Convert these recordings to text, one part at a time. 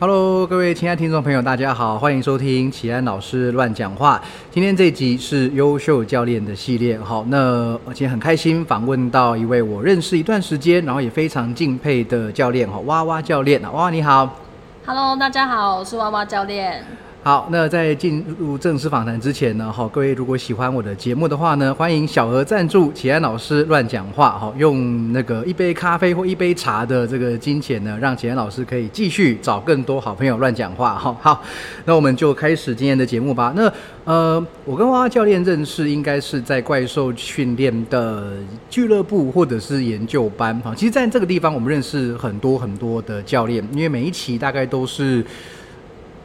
Hello，各位亲爱听众朋友，大家好，欢迎收听奇安老师乱讲话。今天这集是优秀教练的系列，好，那而且很开心访问到一位我认识一段时间，然后也非常敬佩的教练，哈，哇哇教练，哇哇你好，Hello，大家好，我是哇哇教练。好，那在进入正式访谈之前呢，哈，各位如果喜欢我的节目的话呢，欢迎小额赞助启安老师乱讲话，哈，用那个一杯咖啡或一杯茶的这个金钱呢，让启安老师可以继续找更多好朋友乱讲话，哈，好，那我们就开始今天的节目吧。那呃，我跟娃娃教练认识应该是在怪兽训练的俱乐部或者是研究班，哈，其实在这个地方我们认识很多很多的教练，因为每一期大概都是。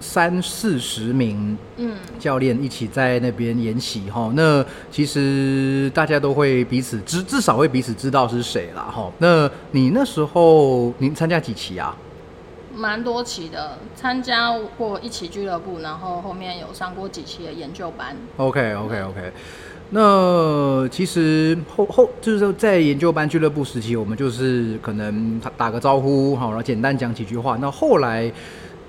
三四十名嗯教练一起在那边演习哈，那其实大家都会彼此知，至少会彼此知道是谁啦哈。那你那时候您参加几期啊？蛮多期的，参加过一期俱乐部，然后后面有上过几期的研究班。OK OK OK，那其实后后就是说在研究班俱乐部时期，我们就是可能打个招呼好，然后简单讲几句话。那后来。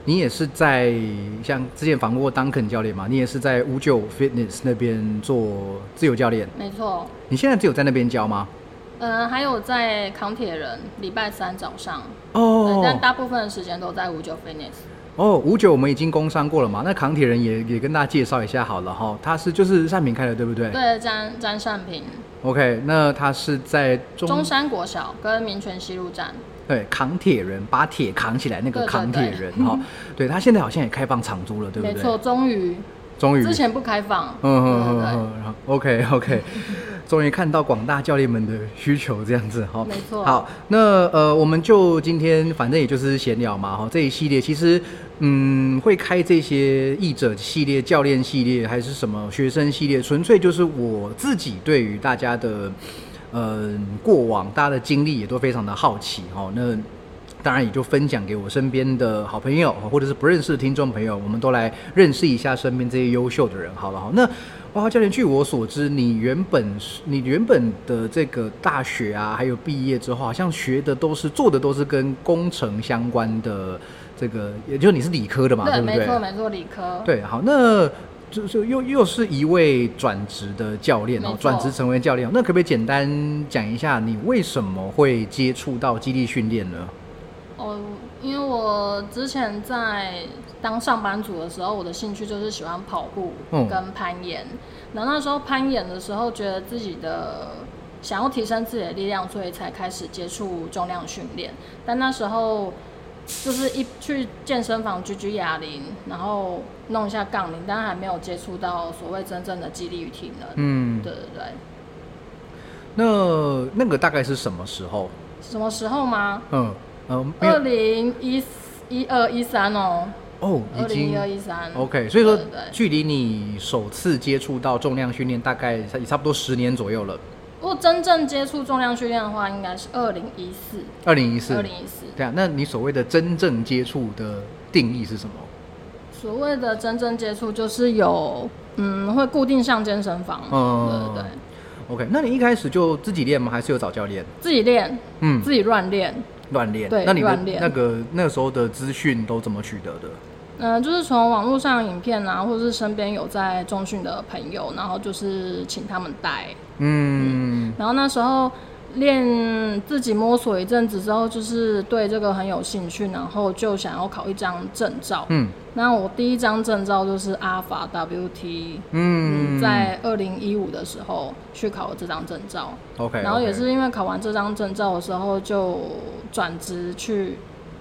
你也是在像之前访问过 Duncan 教练嘛？你也是在五九 Fitness 那边做自由教练。没错。你现在只有在那边教吗？呃，还有在扛铁人，礼拜三早上。哦。但大部分的时间都在五九 Fitness。哦，五九我们已经工商过了嘛？那扛铁人也也跟大家介绍一下好了哈。他是就是善平开的，对不对？对，詹詹善平。OK，那他是在中山国小跟民权西路站。对，扛铁人把铁扛起来那个扛铁人哈，对他现在好像也开放长租了，对不对？没错，终于，终于，之前不开放。嗯嗯嗯嗯，OK OK，终于看到广大教练们的需求这样子哈。没错。好，那呃，我们就今天反正也就是闲聊嘛哈，这一系列其实嗯会开这些译者系列、教练系列还是什么学生系列，纯粹就是我自己对于大家的。嗯，过往大家的经历也都非常的好奇哦。那当然也就分享给我身边的好朋友，或者是不认识的听众朋友，我们都来认识一下身边这些优秀的人。好了，好，那哇哇教练，据我所知，你原本你原本的这个大学啊，还有毕业之后，好像学的都是做的都是跟工程相关的这个，也就是你是理科的嘛，对不对？没错，没错，理科。对，好，那。就就又又是一位转职的教练哦，转职成为教练，那可不可以简单讲一下你为什么会接触到基地训练呢？哦，因为我之前在当上班族的时候，我的兴趣就是喜欢跑步跟攀岩。那那时候攀岩的时候，觉得自己的想要提升自己的力量，所以才开始接触重量训练。但那时候。就是一去健身房举举哑铃，然后弄一下杠铃，但还没有接触到所谓真正的肌力与体能。嗯，对对对。那那个大概是什么时候？什么时候吗？嗯嗯，二零一一二一三哦。哦，二零一二一三。OK，所以说距离你首次接触到重量训练，大概也差不多十年左右了。如果真正接触重量训练的话，应该是二零一四。二零一四。二零一四。对啊，那你所谓的真正接触的定义是什么？所谓的真正接触就是有，嗯，会固定上健身房。嗯，对对。OK，那你一开始就自己练吗？还是有找教练？自己练，嗯，自己乱练。乱练。对，那你的那个那个时候的资讯都怎么取得的？嗯，就是从网络上影片啊，或者是身边有在中训的朋友，然后就是请他们带。嗯，然后那时候练自己摸索一阵子之后，就是对这个很有兴趣，然后就想要考一张证照。嗯，那我第一张证照就是阿法 WT。嗯，在二零一五的时候去考了这张证照。OK，然后也是因为考完这张证照的时候，就转职去。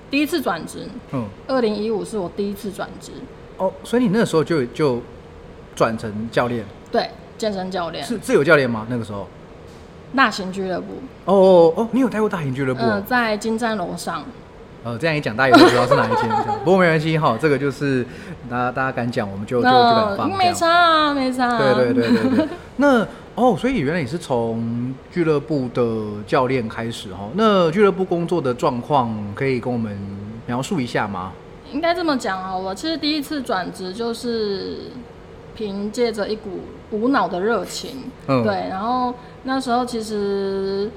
第一次转职，嗯，二零一五是我第一次转职。哦，所以你那个时候就就转成教练？对，健身教练。是自由教练吗？那个时候？大型俱乐部。哦哦哦，你有带过大型俱乐部？嗯，在金站楼上。呃，这样一讲，大家也知道是哪一间。不过没关系哈，这个就是大家大家敢讲，我们就就就敢放。没差啊，没差。对对对对对。那。哦，所以原来你是从俱乐部的教练开始哦？那俱乐部工作的状况可以跟我们描述一下吗？应该这么讲啊，我其实第一次转职就是凭借着一股无脑的热情，嗯，对。然后那时候其实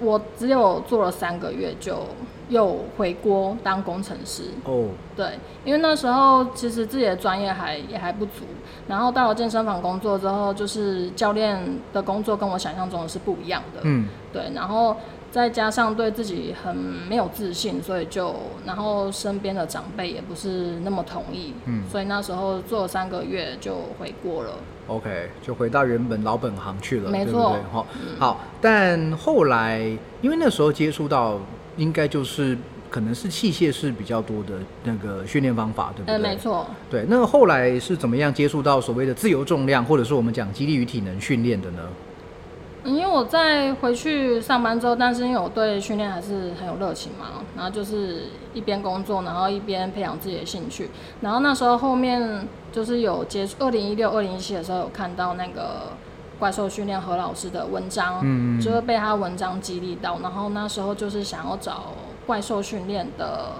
我只有做了三个月就又回国当工程师。哦，对，因为那时候其实自己的专业还也还不足，然后到了健身房工作之后，就是教练的工作跟我想象中的是不一样的。嗯，对，然后。再加上对自己很没有自信，所以就然后身边的长辈也不是那么同意，嗯，所以那时候做了三个月就回国了。OK，就回到原本老本行去了，没错，哈，好。但后来因为那时候接触到，应该就是可能是器械是比较多的那个训练方法，对不对？嗯，没错。对，那后来是怎么样接触到所谓的自由重量，或者是我们讲激励与体能训练的呢？因为我在回去上班之后，但是因为我对训练还是很有热情嘛，然后就是一边工作，然后一边培养自己的兴趣。然后那时候后面就是有接触，二零一六、二零一七的时候有看到那个怪兽训练何老师的文章，嗯，就会被他文章激励到。然后那时候就是想要找怪兽训练的。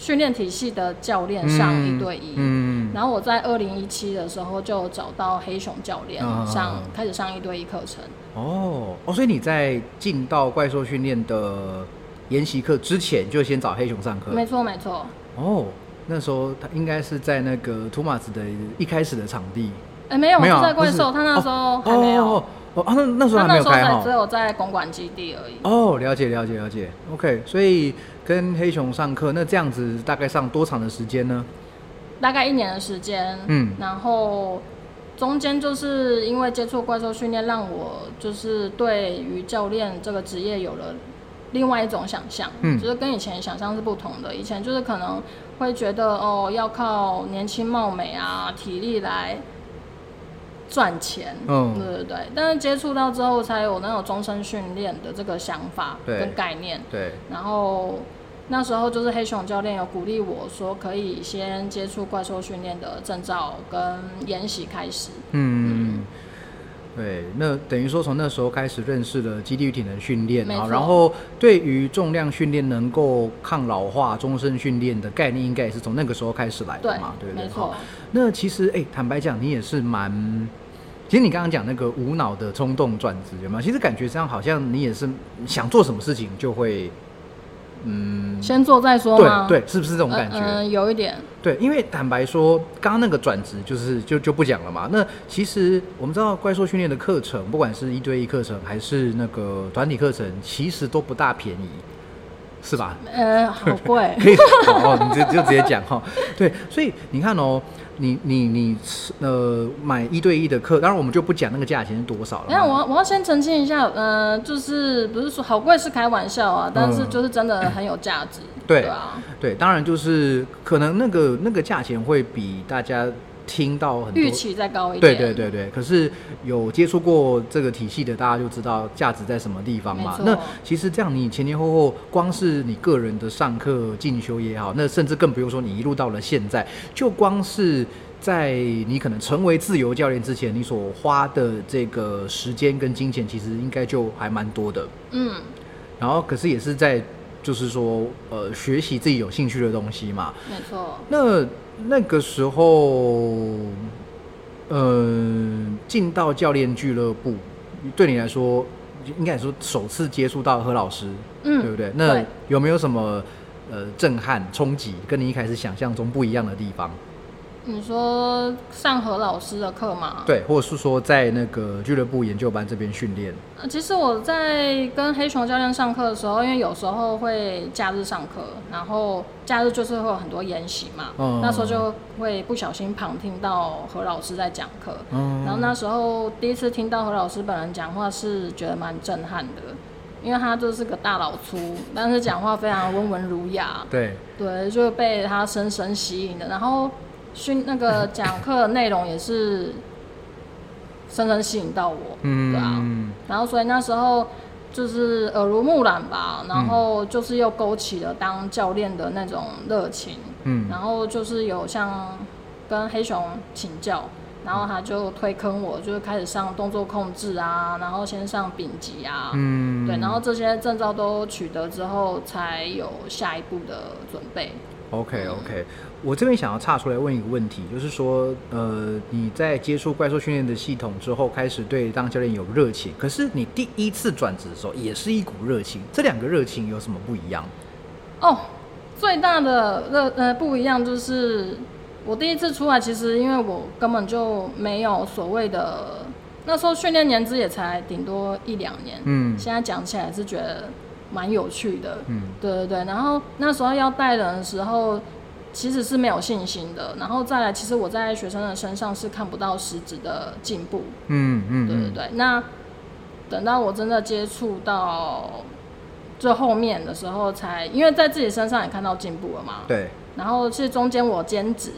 训练体系的教练上一对一，嗯然后我在二零一七的时候就找到黑熊教练上开始上一对一课程。哦哦，所以你在进到怪兽训练的研习课之前，就先找黑熊上课。没错没错。哦，那时候他应该是在那个图马斯的一开始的场地。哎，没有没有在怪兽，他那时候还没有。哦，那那时候还没有开哈，只有在公馆基地而已。哦，了解了解了解。OK，所以跟黑熊上课，那这样子大概上多长的时间呢？大概一年的时间。嗯，然后中间就是因为接触怪兽训练，让我就是对于教练这个职业有了另外一种想象。嗯，就是跟以前想象是不同的。以前就是可能会觉得哦，要靠年轻貌美啊，体力来。赚钱，嗯，对对对，但是接触到之后，才有那种终身训练的这个想法跟概念，对。然后那时候就是黑熊教练有鼓励我说，可以先接触怪兽训练的证照跟研习开始，嗯，对。那等于说从那时候开始认识了基地体能训练啊，然后对于重量训练能够抗老化、终身训练的概念，应该也是从那个时候开始来的嘛，对不对？没错。那其实，哎，坦白讲，你也是蛮……其实你刚刚讲那个无脑的冲动转职有没有？其实感觉上好像你也是想做什么事情就会，嗯，先做再说吗？对对，是不是这种感觉？嗯，有一点。对，因为坦白说，刚刚那个转职就是就就不讲了嘛。那其实我们知道怪兽训练的课程，不管是一对一课程还是那个团体课程，其实都不大便宜。是吧？呃，好贵。可以哦，你就就直接讲哈。对，所以你看哦，你你你呃买一对一的课，当然我们就不讲那个价钱是多少了。那我我要先澄清一下，呃，就是不是说好贵是开玩笑啊，但是就是真的很有价值。对啊，对，当然就是可能那个那个价钱会比大家。听到很多预期再高一点，对对对对。可是有接触过这个体系的，大家就知道价值在什么地方嘛。那其实这样，你前前后后，光是你个人的上课进修也好，那甚至更不用说你一路到了现在，就光是在你可能成为自由教练之前，你所花的这个时间跟金钱，其实应该就还蛮多的。嗯。然后，可是也是在就是说，呃，学习自己有兴趣的东西嘛。没错。那。那个时候，呃，进到教练俱乐部，对你来说，应该说首次接触到何老师，嗯，对不对？那有没有什么呃震撼、冲击，跟你一开始想象中不一样的地方？你说上何老师的课吗？对，或者是说在那个俱乐部研究班这边训练。呃，其实我在跟黑熊教练上课的时候，因为有时候会假日上课，然后假日就是会有很多研习嘛，嗯那时候就会不小心旁听到何老师在讲课。嗯，然后那时候第一次听到何老师本人讲话，是觉得蛮震撼的，因为他就是个大老粗，但是讲话非常温文儒雅。对，对，就被他深深吸引的，然后。训那个讲课内容也是深深吸引到我，嗯对啊，然后所以那时候就是耳濡目染吧，然后就是又勾起了当教练的那种热情，嗯，然后就是有像跟黑熊请教，然后他就推坑我，就是开始上动作控制啊，然后先上丙级啊，嗯，对，然后这些证照都取得之后，才有下一步的准备。OK OK。我这边想要岔出来问一个问题，就是说，呃，你在接触怪兽训练的系统之后，开始对当教练有热情，可是你第一次转职的时候也是一股热情，这两个热情有什么不一样？哦，最大的热呃不一样就是，我第一次出来，其实因为我根本就没有所谓的，那时候训练年资也才顶多一两年，嗯，现在讲起来是觉得蛮有趣的，嗯，对对对，然后那时候要带人的时候。其实是没有信心的，然后再来，其实我在学生的身上是看不到实质的进步。嗯嗯，对对对。那等到我真的接触到最后面的时候，才因为在自己身上也看到进步了嘛。对。然后是中间我兼职，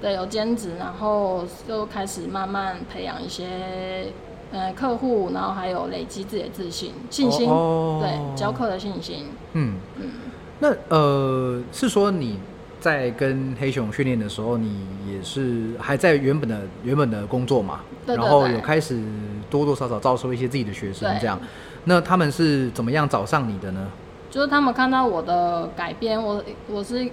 对，有兼职，然后就开始慢慢培养一些呃客户，然后还有累积自己的自信、信心，对，教课的信心。嗯嗯。那呃，是说你。在跟黑熊训练的时候，你也是还在原本的原本的工作嘛？对然后有开始多多少少招收一些自己的学生，这样。那他们是怎么样找上你的呢？就是他们看到我的改编，我我是。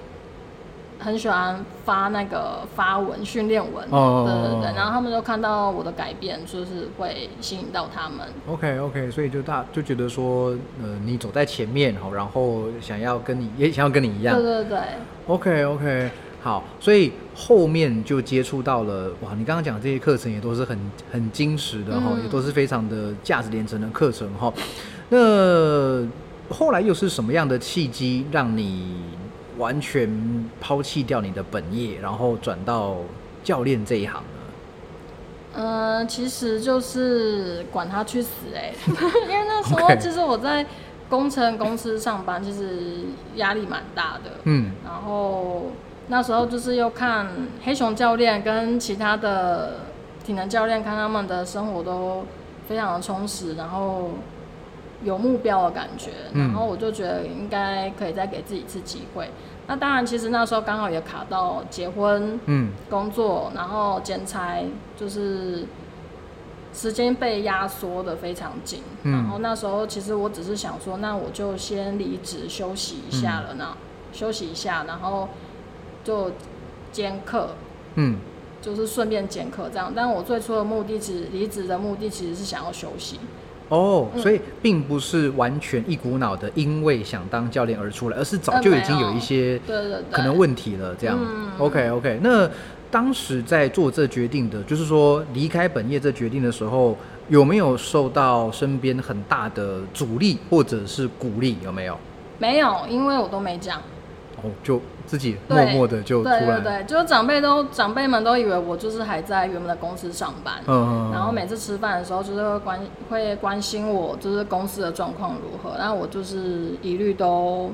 很喜欢发那个发文训练文，对对对，然后他们就看到我的改变，就是会吸引到他们。OK OK，所以就大就觉得说，呃，你走在前面好，然后想要跟你也想要跟你一样。对对对。OK OK，好，所以后面就接触到了哇，你刚刚讲这些课程也都是很很精实的哈，也都是非常的价值连城的课程哈。那后来又是什么样的契机让你？完全抛弃掉你的本业，然后转到教练这一行呢？呃，其实就是管他去死哎！因为那时候 其实我在工程公司上班，其实压力蛮大的。嗯，然后那时候就是又看黑熊教练跟其他的体能教练，看他们的生活都非常的充实，然后有目标的感觉。然后我就觉得应该可以再给自己一次机会。那当然，其实那时候刚好也卡到结婚、嗯，工作，然后兼差，就是时间被压缩的非常紧。然后那时候其实我只是想说，那我就先离职休息一下了呢，休息一下，然后就兼课，嗯，就是顺便兼课这样。但我最初的目的，其实离职的目的其实是想要休息。哦，所以并不是完全一股脑的，因为想当教练而出来，而是早就已经有一些可能问题了。这样，OK OK。那当时在做这决定的，就是说离开本业这决定的时候，有没有受到身边很大的阻力或者是鼓励？有没有？没有，因为我都没讲。哦，就。自己默默的就对对对，就是长辈都长辈们都以为我就是还在原本的公司上班，嗯，然后每次吃饭的时候就是会关会关心我，就是公司的状况如何，然后我就是一律都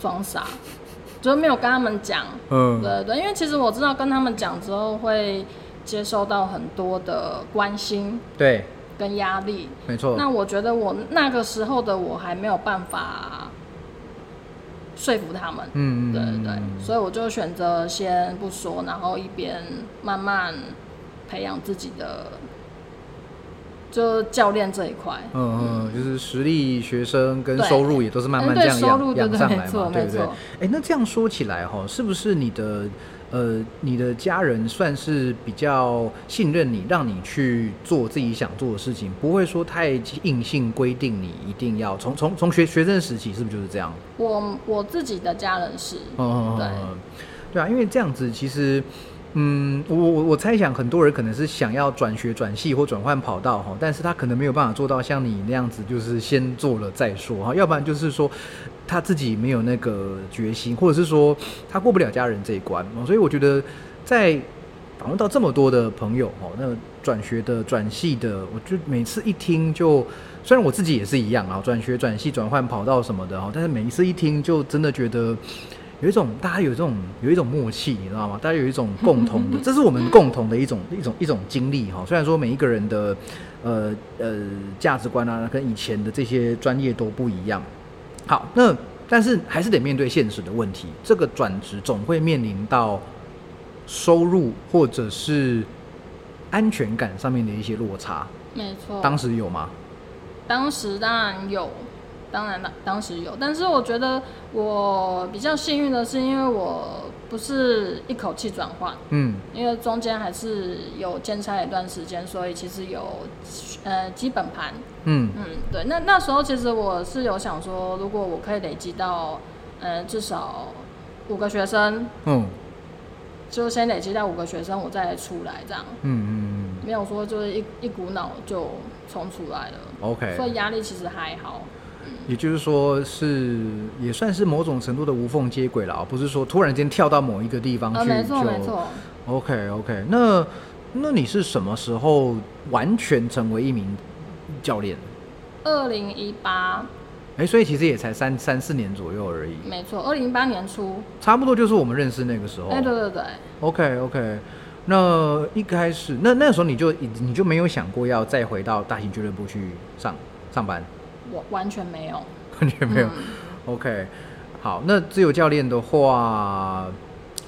装傻，就是没有跟他们讲，嗯，对对，因为其实我知道跟他们讲之后会接收到很多的关心，对，跟压力，没错。那我觉得我那个时候的我还没有办法。说服他们，嗯，对对对，所以我就选择先不说，然后一边慢慢培养自己的，就教练这一块，嗯嗯，就是实力学生跟收入也都是慢慢这样养养上来嘛，对不对？哎，那这样说起来哈，是不是你的？呃，你的家人算是比较信任你，让你去做自己想做的事情，不会说太硬性规定你一定要从从从学学生时期，是不是就是这样？我我自己的家人是，嗯，对，对啊，因为这样子其实。嗯，我我我猜想很多人可能是想要转学转系或转换跑道哈，但是他可能没有办法做到像你那样子，就是先做了再说哈，要不然就是说他自己没有那个决心，或者是说他过不了家人这一关所以我觉得在访问到这么多的朋友哦，那转学的、转系的，我就每次一听就，虽然我自己也是一样啊，转学、转系、转换跑道什么的哦，但是每一次一听就真的觉得。有一种大家有这种有一种默契，你知道吗？大家有一种共同的，这是我们共同的一种一种一种经历哈。虽然说每一个人的呃呃价值观啊，跟以前的这些专业都不一样。好，那但是还是得面对现实的问题。这个转职总会面临到收入或者是安全感上面的一些落差。没错。当时有吗？当时当然有。当然了，当时有，但是我觉得我比较幸运的是，因为我不是一口气转换，嗯，因为中间还是有兼差一段时间，所以其实有呃基本盘，嗯。嗯，对，那那时候其实我是有想说，如果我可以累积到呃至少五个学生，嗯，就先累积到五个学生，我再出来这样，嗯嗯嗯，没有说就是一一股脑就冲出来了，OK，所以压力其实还好。也就是说，是也算是某种程度的无缝接轨了啊，不是说突然间跳到某一个地方去就。没错没错。OK OK，那那你是什么时候完全成为一名教练？二零一八。哎，所以其实也才三三四年左右而已。没错，二零一八年初。差不多就是我们认识那个时候。哎，对对对。OK OK，那一开始那那时候你就你就没有想过要再回到大型俱乐部去上上班？我完全没有，完全没有。OK，好，那自由教练的话，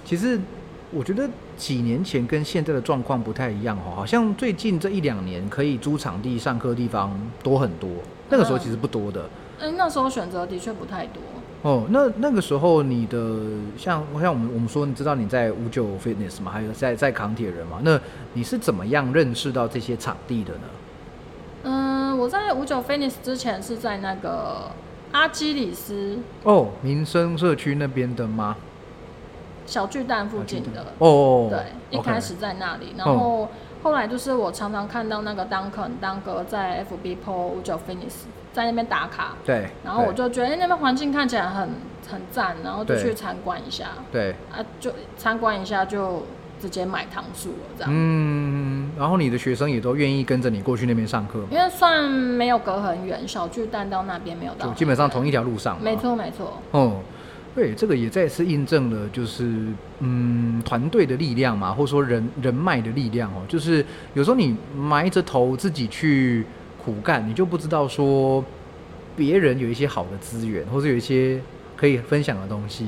其实我觉得几年前跟现在的状况不太一样哦，好像最近这一两年可以租场地上课地方多很多，那个时候其实不多的。嗯，那时候选择的确不太多。哦，那那个时候你的像像我们我们说，你知道你在五九 Fitness 嘛，还有在在扛铁人嘛，那你是怎么样认识到这些场地的呢？嗯，我在五九 Fitness 之前是在那个阿基里斯哦，民生社区那边的吗？小巨蛋附近的哦，对，一开始在那里，然后后来就是我常常看到那个 Duncan 当哥在 FB PO 五九 Fitness 在那边打卡，对，然后我就觉得那边环境看起来很很赞，然后就去参观一下，对，啊，就参观一下就。直接买糖树了，这样。嗯，然后你的学生也都愿意跟着你过去那边上课因为算没有隔很远，小巨蛋到那边没有到，基本上同一条路上。没错，没错。哦，对，这个也再次印证了，就是嗯，团队的力量嘛，或者说人人脉的力量哦。就是有时候你埋着头自己去苦干，你就不知道说别人有一些好的资源，或者有一些可以分享的东西。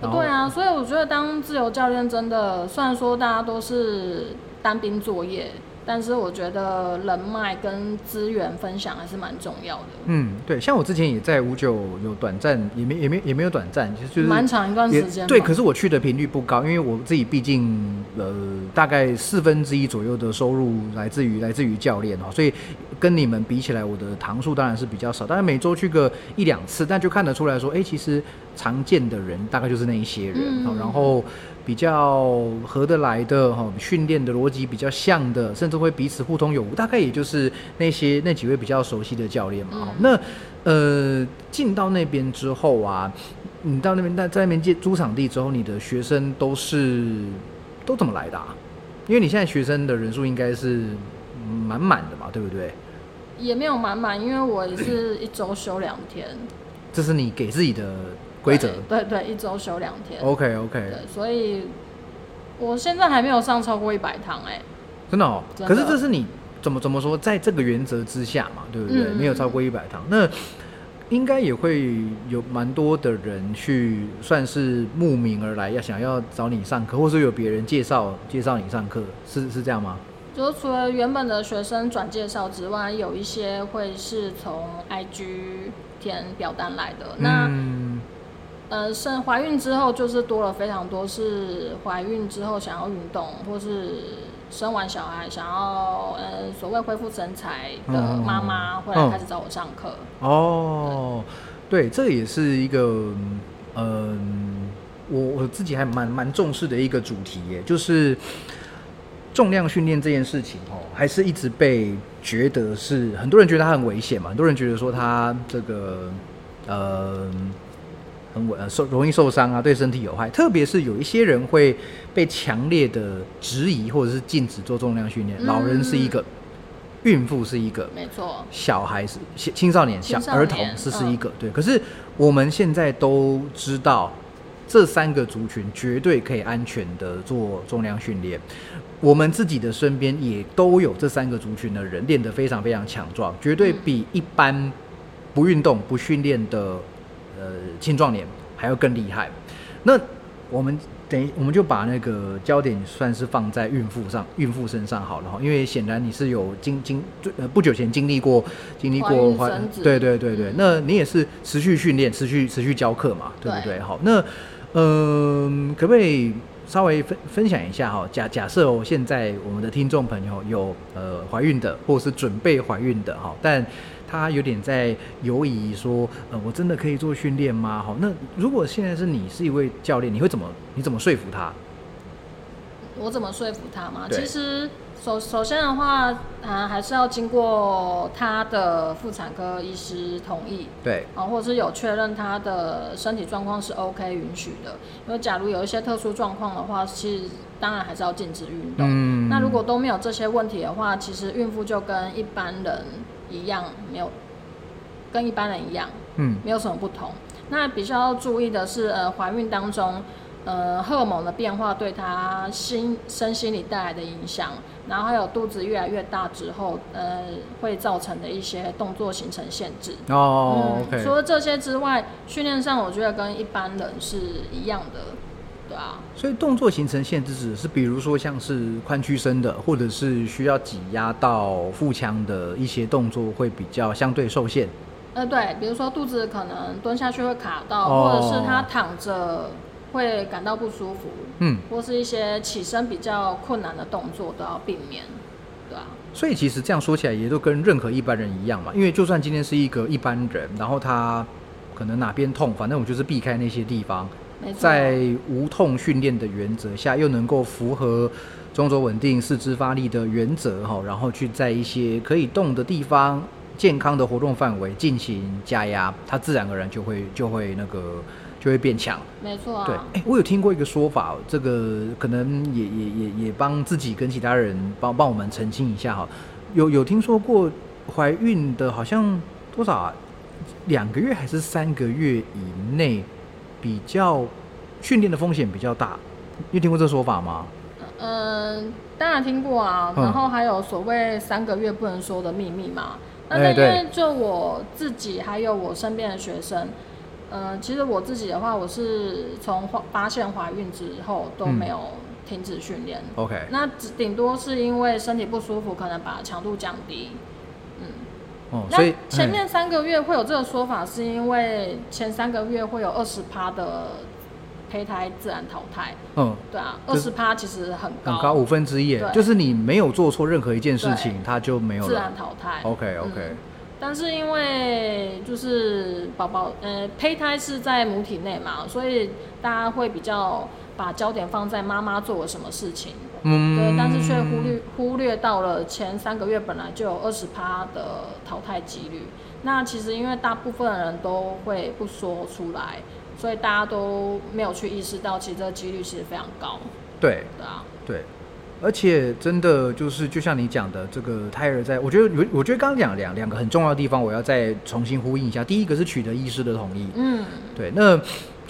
对啊，所以我觉得当自由教练真的，虽然说大家都是单兵作业。但是我觉得人脉跟资源分享还是蛮重要的。嗯，对，像我之前也在五九有短暂，也没也没也没有短暂，其实就是蛮长一段时间。对，可是我去的频率不高，因为我自己毕竟呃大概四分之一左右的收入来自于来自于教练哦，所以跟你们比起来，我的堂数当然是比较少。但是每周去个一两次，但就看得出来说，哎，其实常见的人大概就是那一些人，然后。比较合得来的哈，训练的逻辑比较像的，甚至会彼此互通有无，大概也就是那些那几位比较熟悉的教练嘛。那呃，进到那边之后啊，你到那边在在那边借租场地之后，你的学生都是都怎么来的？啊？因为你现在学生的人数应该是满满的嘛，对不对？也没有满满，因为我是一周休两天。这是你给自己的。规则对对，一周休两天。OK OK。对，所以我现在还没有上超过一百堂哎。真的哦。可是这是你怎么怎么说，在这个原则之下嘛，对不对？没有超过一百堂，那应该也会有蛮多的人去算是慕名而来，要想要找你上课，或是有别人介绍介绍你上课，是是这样吗？就除了原本的学生转介绍之外，有一些会是从 IG 填表单来的。那呃，生怀孕之后就是多了非常多，是怀孕之后想要运动，或是生完小孩想要呃所谓恢复身材的妈妈，会来开始找我上课。哦，对，这也是一个嗯，我我自己还蛮蛮重视的一个主题耶，就是重量训练这件事情哦，还是一直被觉得是很多人觉得它很危险嘛，很多人觉得说它这个呃。很稳，受容易受伤啊，对身体有害。特别是有一些人会被强烈的质疑，或者是禁止做重量训练。老人是一个，孕妇是一个，没错。小孩是青少年、小儿童是是一个，对。可是我们现在都知道，这三个族群绝对可以安全的做重量训练。我们自己的身边也都有这三个族群的人练得非常非常强壮，绝对比一般不运动、不训练的。呃，青壮年还要更厉害。那我们等于我们就把那个焦点算是放在孕妇上，孕妇身上好了哈，因为显然你是有经经呃不久前经历过经历过怀对对对对，那你也是持续训练，持续持续教课嘛，对不对？好，那嗯，可不可以稍微分分享一下哈？假假设哦，现在我们的听众朋友有呃怀孕的，或者是准备怀孕的哈，但他有点在犹疑，说，呃，我真的可以做训练吗？好，那如果现在是你是一位教练，你会怎么，你怎么说服他？我怎么说服他吗？其实首首先的话，啊，还是要经过他的妇产科医师同意，对，啊，或者是有确认他的身体状况是 OK 允许的。因为假如有一些特殊状况的话，其实当然还是要禁止运动。嗯，那如果都没有这些问题的话，其实孕妇就跟一般人。一样没有，跟一般人一样，嗯，没有什么不同。那比较要注意的是，呃，怀孕当中，呃，荷尔蒙的变化对她心身心理带来的影响，然后还有肚子越来越大之后，呃，会造成的一些动作形成限制。哦。除了这些之外，训练上我觉得跟一般人是一样的。对啊，所以动作形成限制是是，比如说像是髋屈伸的，或者是需要挤压到腹腔的一些动作会比较相对受限。呃，对，比如说肚子可能蹲下去会卡到，或者是他躺着会感到不舒服，嗯，或是一些起身比较困难的动作都要避免，对啊。所以其实这样说起来，也都跟任何一般人一样嘛，因为就算今天是一个一般人，然后他可能哪边痛，反正我就是避开那些地方。在无痛训练的原则下，又能够符合中轴稳定、四肢发力的原则哈，然后去在一些可以动的地方、健康的活动范围进行加压，它自然而然就会就会那个就会变强。没错。对，哎，我有听过一个说法，这个可能也也也也帮自己跟其他人帮帮我们澄清一下哈。有有听说过怀孕的，好像多少啊？两个月还是三个月以内？比较训练的风险比较大，你听过这说法吗？嗯，当然听过啊。然后还有所谓三个月不能说的秘密嘛。那因为就我自己还有我身边的学生，嗯，其实我自己的话，我是从发现怀孕之后都没有停止训练。OK，那顶多是因为身体不舒服，可能把强度降低。哦，所以前面三个月会有这个说法，是因为前三个月会有二十趴的胚胎自然淘汰。嗯，对啊，二十趴其实很高，很高五分之一，就是你没有做错任何一件事情，它就没有自然淘汰。OK OK，但是因为就是宝宝，呃，胚胎是在母体内嘛，所以大家会比较把焦点放在妈妈做了什么事情。嗯，对，但是却忽略忽略到了前三个月本来就有二十趴的淘汰几率。那其实因为大部分人都会不说出来，所以大家都没有去意识到，其实这个几率其实非常高。对，对啊，对。而且真的就是，就像你讲的，这个胎儿在，我觉得我我觉得刚刚讲两两个很重要的地方，我要再重新呼应一下。第一个是取得医师的同意。嗯，对。那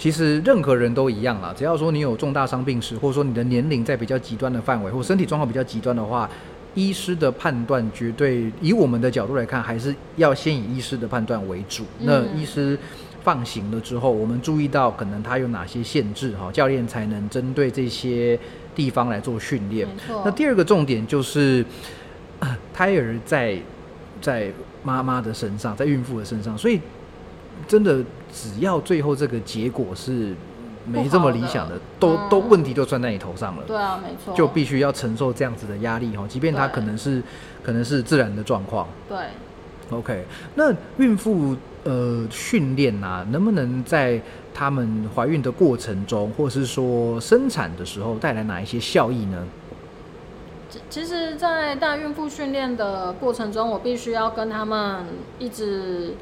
其实任何人都一样啦，只要说你有重大伤病史，或者说你的年龄在比较极端的范围，或身体状况比较极端的话，医师的判断绝对以我们的角度来看，还是要先以医师的判断为主。那医师放行了之后，我们注意到可能他有哪些限制哈，教练才能针对这些。地方来做训练。那第二个重点就是，胎儿在在妈妈的身上，在孕妇的身上，所以真的只要最后这个结果是没这么理想的，都都问题都算在你头上了。对啊，没错，就必须要承受这样子的压力哈，即便它可能是可能是自然的状况。对。OK，那孕妇呃训练啊，能不能在他们怀孕的过程中，或是说生产的时候带来哪一些效益呢？其实，在带孕妇训练的过程中，我必须要跟他们一直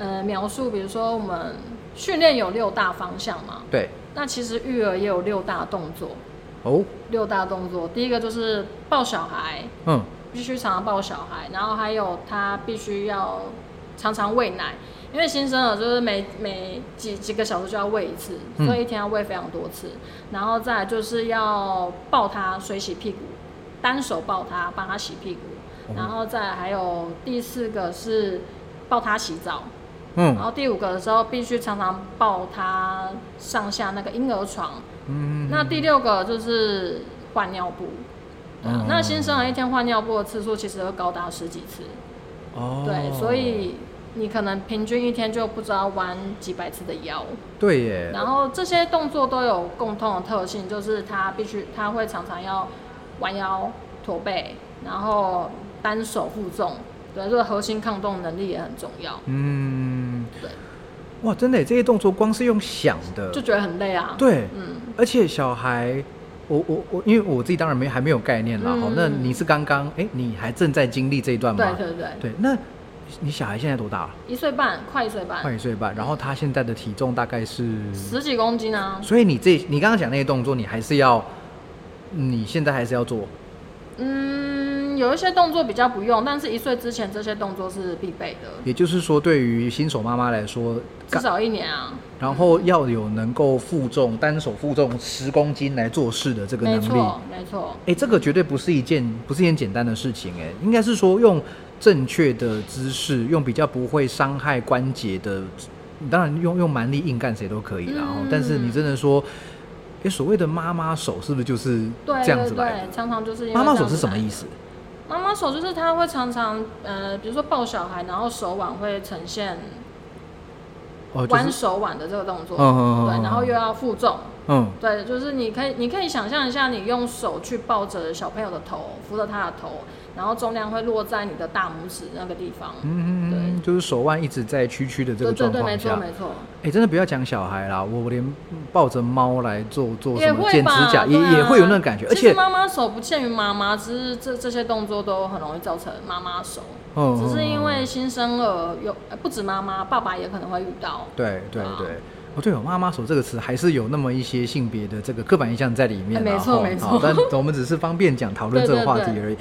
呃描述，比如说我们训练有六大方向嘛，对。那其实育儿也有六大动作哦，六大动作，第一个就是抱小孩，嗯。必须常常抱小孩，然后还有他必须要常常喂奶，因为新生儿就是每每几几个小时就要喂一次，所以一天要喂非常多次。然后再就是要抱他水洗屁股，单手抱他帮他洗屁股。然后再还有第四个是抱他洗澡，嗯，然后第五个的时候必须常常抱他上下那个婴儿床，嗯，那第六个就是换尿布，嗯，那新生儿一天换尿布的次数其实会高达十几次，哦，对，所以你可能平均一天就不知道弯几百次的腰，对耶，然后这些动作都有共通的特性，就是他必须他会常常要弯腰驼背，然后单手负重。对，这个核心抗动能力也很重要。嗯，对。哇，真的，这些动作光是用想的就觉得很累啊。对，嗯。而且小孩，我我我，因为我自己当然没还没有概念了。好，那你是刚刚，哎，你还正在经历这一段吗？对对对。对，那你小孩现在多大了？一岁半，快一岁半。快一岁半，然后他现在的体重大概是十几公斤啊。所以你这，你刚刚讲那些动作，你还是要，你现在还是要做。嗯，有一些动作比较不用，但是一岁之前这些动作是必备的。也就是说，对于新手妈妈来说，至少一年啊。然后要有能够负重，单手负重十公斤来做事的这个能力。没错，没错。哎，这个绝对不是一件不是一件简单的事情。哎，应该是说用正确的姿势，用比较不会伤害关节的，当然用用蛮力硬干谁都可以。然后，但是你真的说。哎，所谓的妈妈手是不是就是这样子来？常常就是妈妈手是什么意思？妈妈手就是她会常常呃，比如说抱小孩，然后手腕会呈现弯手腕的这个动作，对，然后又要负重，嗯，对，就是你可以你可以想象一下，你用手去抱着小朋友的头，扶着他的头。然后重量会落在你的大拇指那个地方，嗯嗯对，就是手腕一直在屈曲的这个状况下，没错没错。哎，真的不要讲小孩啦，我连抱着猫来做做什么剪指甲，也也会有那个感觉。而且妈妈手不限于妈妈，只是这这些动作都很容易造成妈妈手。嗯，只是因为新生儿有不止妈妈，爸爸也可能会遇到。对对对。哦，对哦，妈妈手这个词还是有那么一些性别的这个刻板印象在里面。没错没错。但我们只是方便讲讨论 这个话题而已。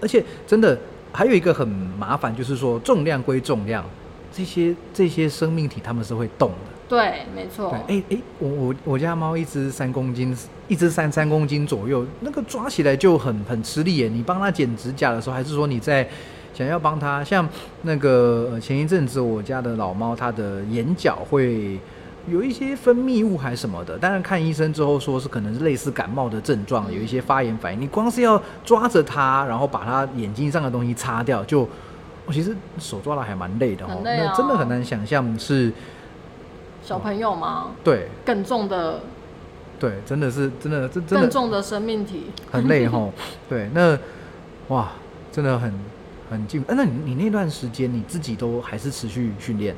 而且真的还有一个很麻烦，就是说重量归重量，这些这些生命体他们是会动的。对，没错。哎哎，我我我家猫一只三公斤，一只三三公斤左右，那个抓起来就很很吃力耶。你帮它剪指甲的时候，还是说你在想要帮它？像那个前一阵子我家的老猫，它的眼角会。有一些分泌物还是什么的，当然看医生之后说是可能是类似感冒的症状，有一些发炎反应。你光是要抓着它，然后把它眼睛上的东西擦掉，就我其实手抓的还蛮累的哦，那真的很难想象是小朋友吗？对，更重的，对，真的是真的，这真的更重的生命体很累哈。对，那哇，真的很很近。那你你那段时间你自己都还是持续训练？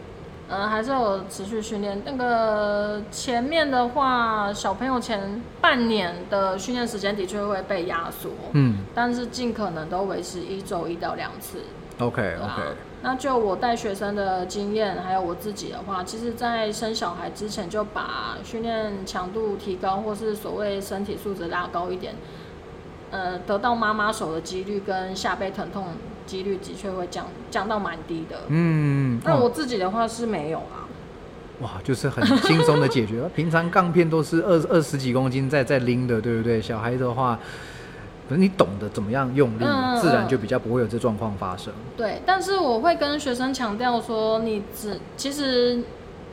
嗯，还是有持续训练。那个前面的话，小朋友前半年的训练时间的确会被压缩，嗯，但是尽可能都维持一周一到两次。OK OK。那就我带学生的经验，还有我自己的话，其实，在生小孩之前就把训练强度提高，或是所谓身体素质拉高一点，呃，得到妈妈手的几率跟下背疼痛。几率的确会降降到蛮低的，嗯，那我自己的话是没有啊。哇，就是很轻松的解决。平常杠片都是二二十几公斤在在拎的，对不对？小孩的话，可是你懂得怎么样用力，自然就比较不会有这状况发生。对，但是我会跟学生强调说，你只其实，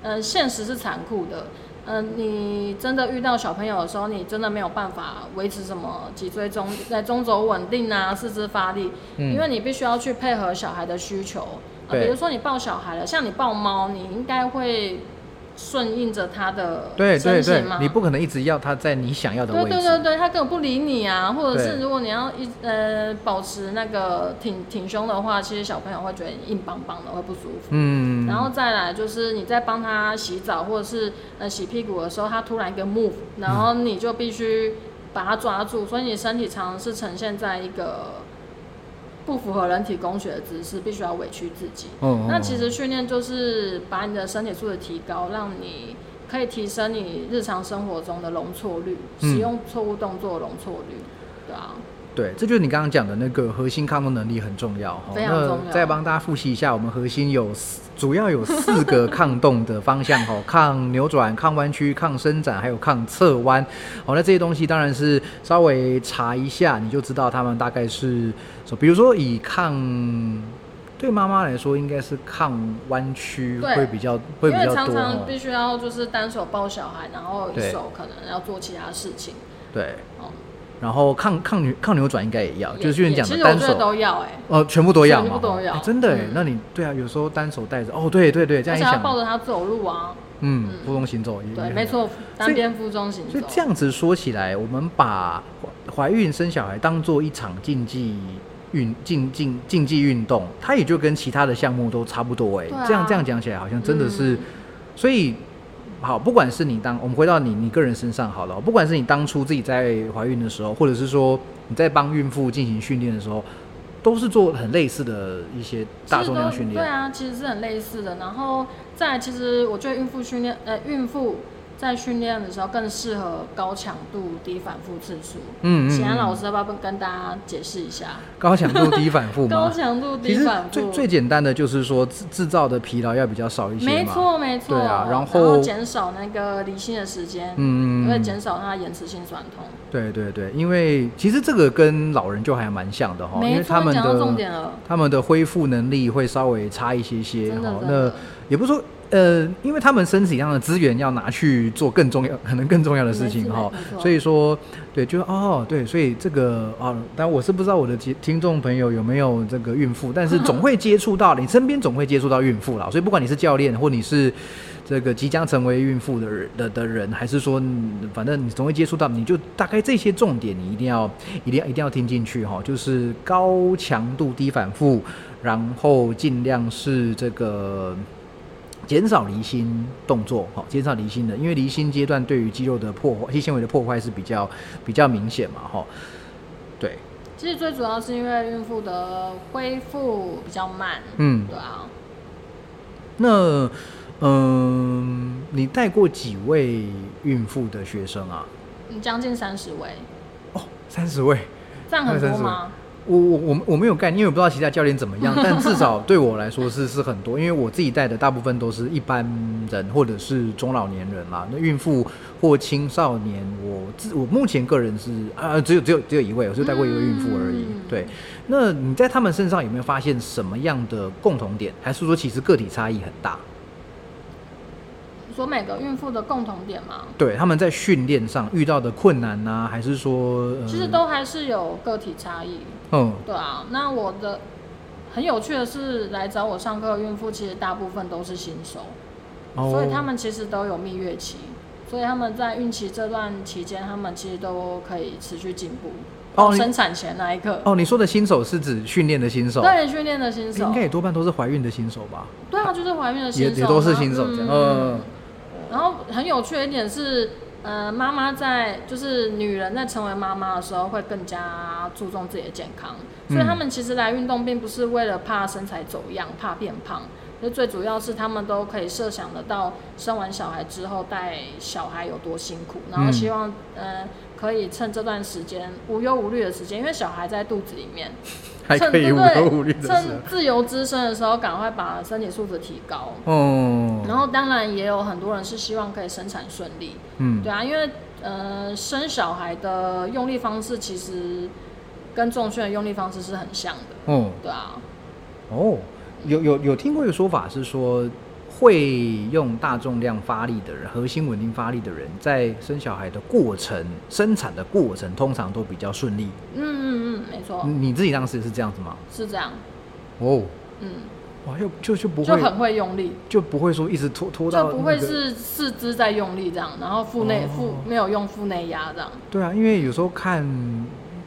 呃，现实是残酷的。嗯，你真的遇到小朋友的时候，你真的没有办法维持什么脊椎中在中轴稳定啊，四肢发力，因为你必须要去配合小孩的需求。比如说你抱小孩了，像你抱猫，你应该会。顺应着他的对对对，你不可能一直要他在你想要的位置。对对对对，他根本不理你啊，或者是如果你要一呃保持那个挺挺胸的话，其实小朋友会觉得硬邦邦的，会不舒服。嗯。然后再来就是你在帮他洗澡或者是呃洗屁股的时候，他突然一个 move，然后你就必须把他抓住，所以你身体常常是呈现在一个。不符合人体工学的姿势，必须要委屈自己。嗯，那其实训练就是把你的身体素质提高，让你可以提升你日常生活中的容错率，使用错误动作容错率，对啊。对，这就是你刚刚讲的那个核心抗动能力很重要。非常重要。再帮大家复习一下，我们核心有主要有四个 抗动的方向哈，抗扭转、抗弯曲、抗伸展，还有抗侧弯。好，那这些东西当然是稍微查一下，你就知道他们大概是说，比如说以抗对妈妈来说，应该是抗弯曲会比较会比较多。因为常常必须要就是单手抱小孩，然后一手可能要做其他事情。对。哦。然后抗抗扭抗扭转应该也要，就是你讲的单手都要哎。哦，全部都要全部都要。真的哎，那你对啊，有时候单手带着哦，对对对，这样想。抱着他走路啊。嗯，负重行走。对，没错，单边负重行走。所以这样子说起来，我们把怀孕生小孩当做一场竞技。运竞竞竞技运动，它也就跟其他的项目都差不多哎。这样这样讲起来，好像真的是。所以，好，不管是你当我们回到你你个人身上好了，不管是你当初自己在怀孕的时候，或者是说你在帮孕妇进行训练的时候，都是做很类似的一些大重量训练。对啊，其实是很类似的。然后再其实我觉得孕妇训练，呃，孕妇。在训练的时候更适合高强度低反复次数。嗯嗯。请安老师要不要跟大家解释一下？高强度低反复吗？高强度低反复。最最简单的就是说制制造的疲劳要比较少一些没错没错。对啊，然后减少那个离心的时间。嗯嗯。会减少它延迟性酸痛。对对对，因为其实这个跟老人就还蛮像的哈，因为他们的他们的恢复能力会稍微差一些些哈。那也不是说。呃，因为他们身体上的资源要拿去做更重要、可能更重要的事情哈，所以说，对，就哦，对，所以这个啊，但我是不知道我的听听众朋友有没有这个孕妇，但是总会接触到，你身边总会接触到孕妇啦，所以不管你是教练或你是这个即将成为孕妇的人的的人，还是说，反正你总会接触到，你就大概这些重点，你一定要、一定要、一定要听进去哈，就是高强度低反复，然后尽量是这个。减少离心动作，好，减少离心的，因为离心阶段对于肌肉的破坏、肌纤维的破坏是比较比较明显嘛，哈，对。其实最主要是因为孕妇的恢复比较慢，嗯，对啊。那，嗯，你带过几位孕妇的学生啊？将近三十位。哦，三十位，这样很多吗？我我我我没有概念，因为我不知道其他教练怎么样，但至少对我来说是是很多，因为我自己带的大部分都是一般人或者是中老年人啦，那孕妇或青少年，我自我目前个人是啊，只有只有只有一位，我就带过一位孕妇而已。对，那你在他们身上有没有发现什么样的共同点，还是说其实个体差异很大？说每个孕妇的共同点吗？对，他们在训练上遇到的困难呢，还是说，其实都还是有个体差异。嗯，对啊。那我的很有趣的是，来找我上课的孕妇，其实大部分都是新手，所以他们其实都有蜜月期，所以他们在孕期这段期间，他们其实都可以持续进步。哦，生产前那一刻。哦，你说的新手是指训练的新手？对，训练的新手应该也多半都是怀孕的新手吧？对啊，就是怀孕的新手，也也都是新手。嗯。然后很有趣的一点是，呃，妈妈在就是女人在成为妈妈的时候，会更加注重自己的健康，所以他们其实来运动并不是为了怕身材走样、怕变胖，就最主要是他们都可以设想得到生完小孩之后带小孩有多辛苦，然后希望呃可以趁这段时间无忧无虑的时间，因为小孩在肚子里面。还可以无忧无虑的趁自由之身的时候，赶快把身体素质提高。哦。然后当然也有很多人是希望可以生产顺利。嗯。对啊，因为呃生小孩的用力方式其实跟重训的用力方式是很像的。嗯。对啊。哦，有有有听过一个说法是说。会用大重量发力的人，核心稳定发力的人，在生小孩的过程、生产的过程，通常都比较顺利。嗯嗯嗯，没错。你自己当时是这样子吗？是这样。哦。嗯。哇，就就就不会就很会用力，就不会说一直拖拖到。就不会是四肢在用力这样，然后腹内腹没有用腹内压这样。对啊，因为有时候看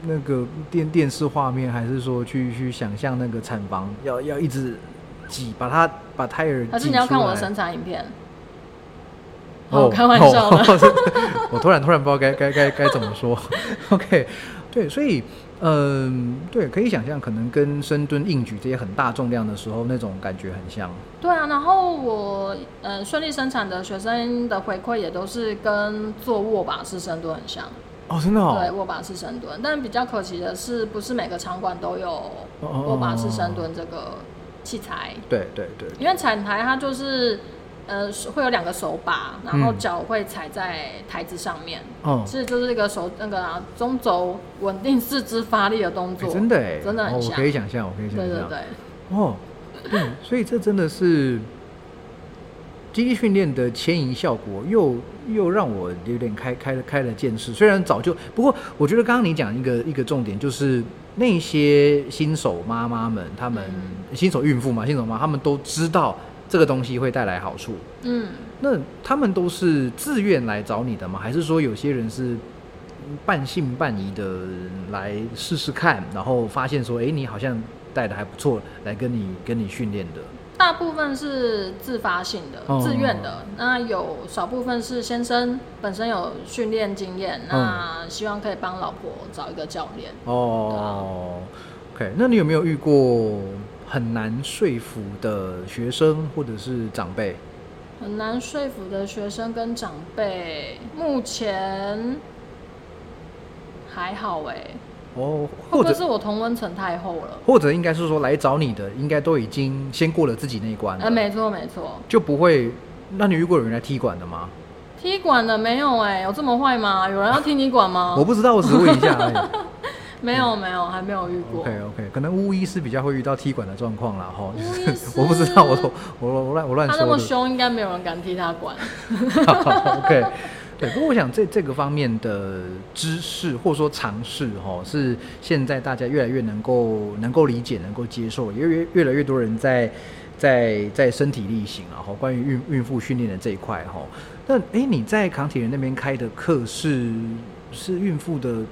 那个电电视画面，还是说去去想象那个产房，要要一直。挤，把它把胎儿。还是你要看我的生产影片？哦，开玩笑的。我突然突然不知道该该该该怎么说。OK，对，所以嗯，对，可以想象，可能跟深蹲、硬举这些很大重量的时候那种感觉很像。对啊，然后我呃顺利生产的学生的回馈也都是跟做握把式深蹲很像。哦，真的哦。对，握把式深蹲，但比较可惜的是，不是每个场馆都有握把式深蹲这个。器材。对对对，因为产台它就是呃会有两个手把，然后脚会踩在台子上面，嗯，其实就是一个手那个中轴稳定四肢发力的动作，真的哎，真的很像，我可以想象，我可以想象，对对对，哦，对，所以这真的是。肌力训练的牵引效果，又又让我有点开开了开了见识。虽然早就，不过我觉得刚刚你讲一个一个重点，就是那些新手妈妈们，他们新手孕妇嘛，新手妈，他们都知道这个东西会带来好处。嗯，那他们都是自愿来找你的吗？还是说有些人是半信半疑的来试试看，然后发现说，哎，你好像带的还不错，来跟你跟你训练的？大部分是自发性的、自愿的，那有少部分是先生本身有训练经验，那希望可以帮老婆找一个教练。哦，OK，那你有没有遇过很难说服的学生或者是长辈？很难说服的学生跟长辈，目前还好哎。哦，或者是我同温层太厚了，或者应该是说来找你的，应该都已经先过了自己那一关。呃，没错没错，就不会。那你遇过有人来踢馆的吗？踢馆的没有哎，有这么坏吗？有人要踢你馆吗？我不知道，我只是问一下。没有没有，还没有遇过。OK OK，可能巫医是比较会遇到踢馆的状况了哈。我不知道，我我我乱我乱说。他那么凶，应该没有人敢踢他馆。OK。对，不过我想这这个方面的知识或者说尝试哈，是现在大家越来越能够能够理解、能够接受，因为越来越多人在在在身体力行啊，哈，关于孕孕妇训练的这一块哈。那哎，你在康体人那边开的课是是孕妇的？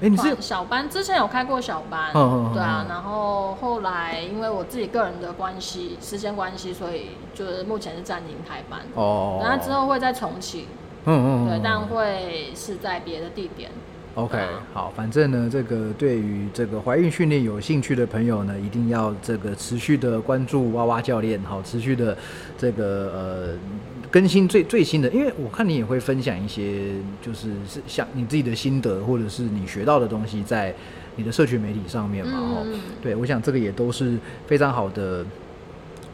哎，你是小班，之前有开过小班，对啊，然后后来因为我自己个人的关系、时间关系，所以就是目前是暂停开班哦，然后之后会再重启。嗯嗯，对，但会是在别的地点。OK，好，反正呢，这个对于这个怀孕训练有兴趣的朋友呢，一定要这个持续的关注哇哇教练，好，持续的这个呃更新最最新的，因为我看你也会分享一些就是是像你自己的心得或者是你学到的东西在你的社群媒体上面嘛，哦，对，我想这个也都是非常好的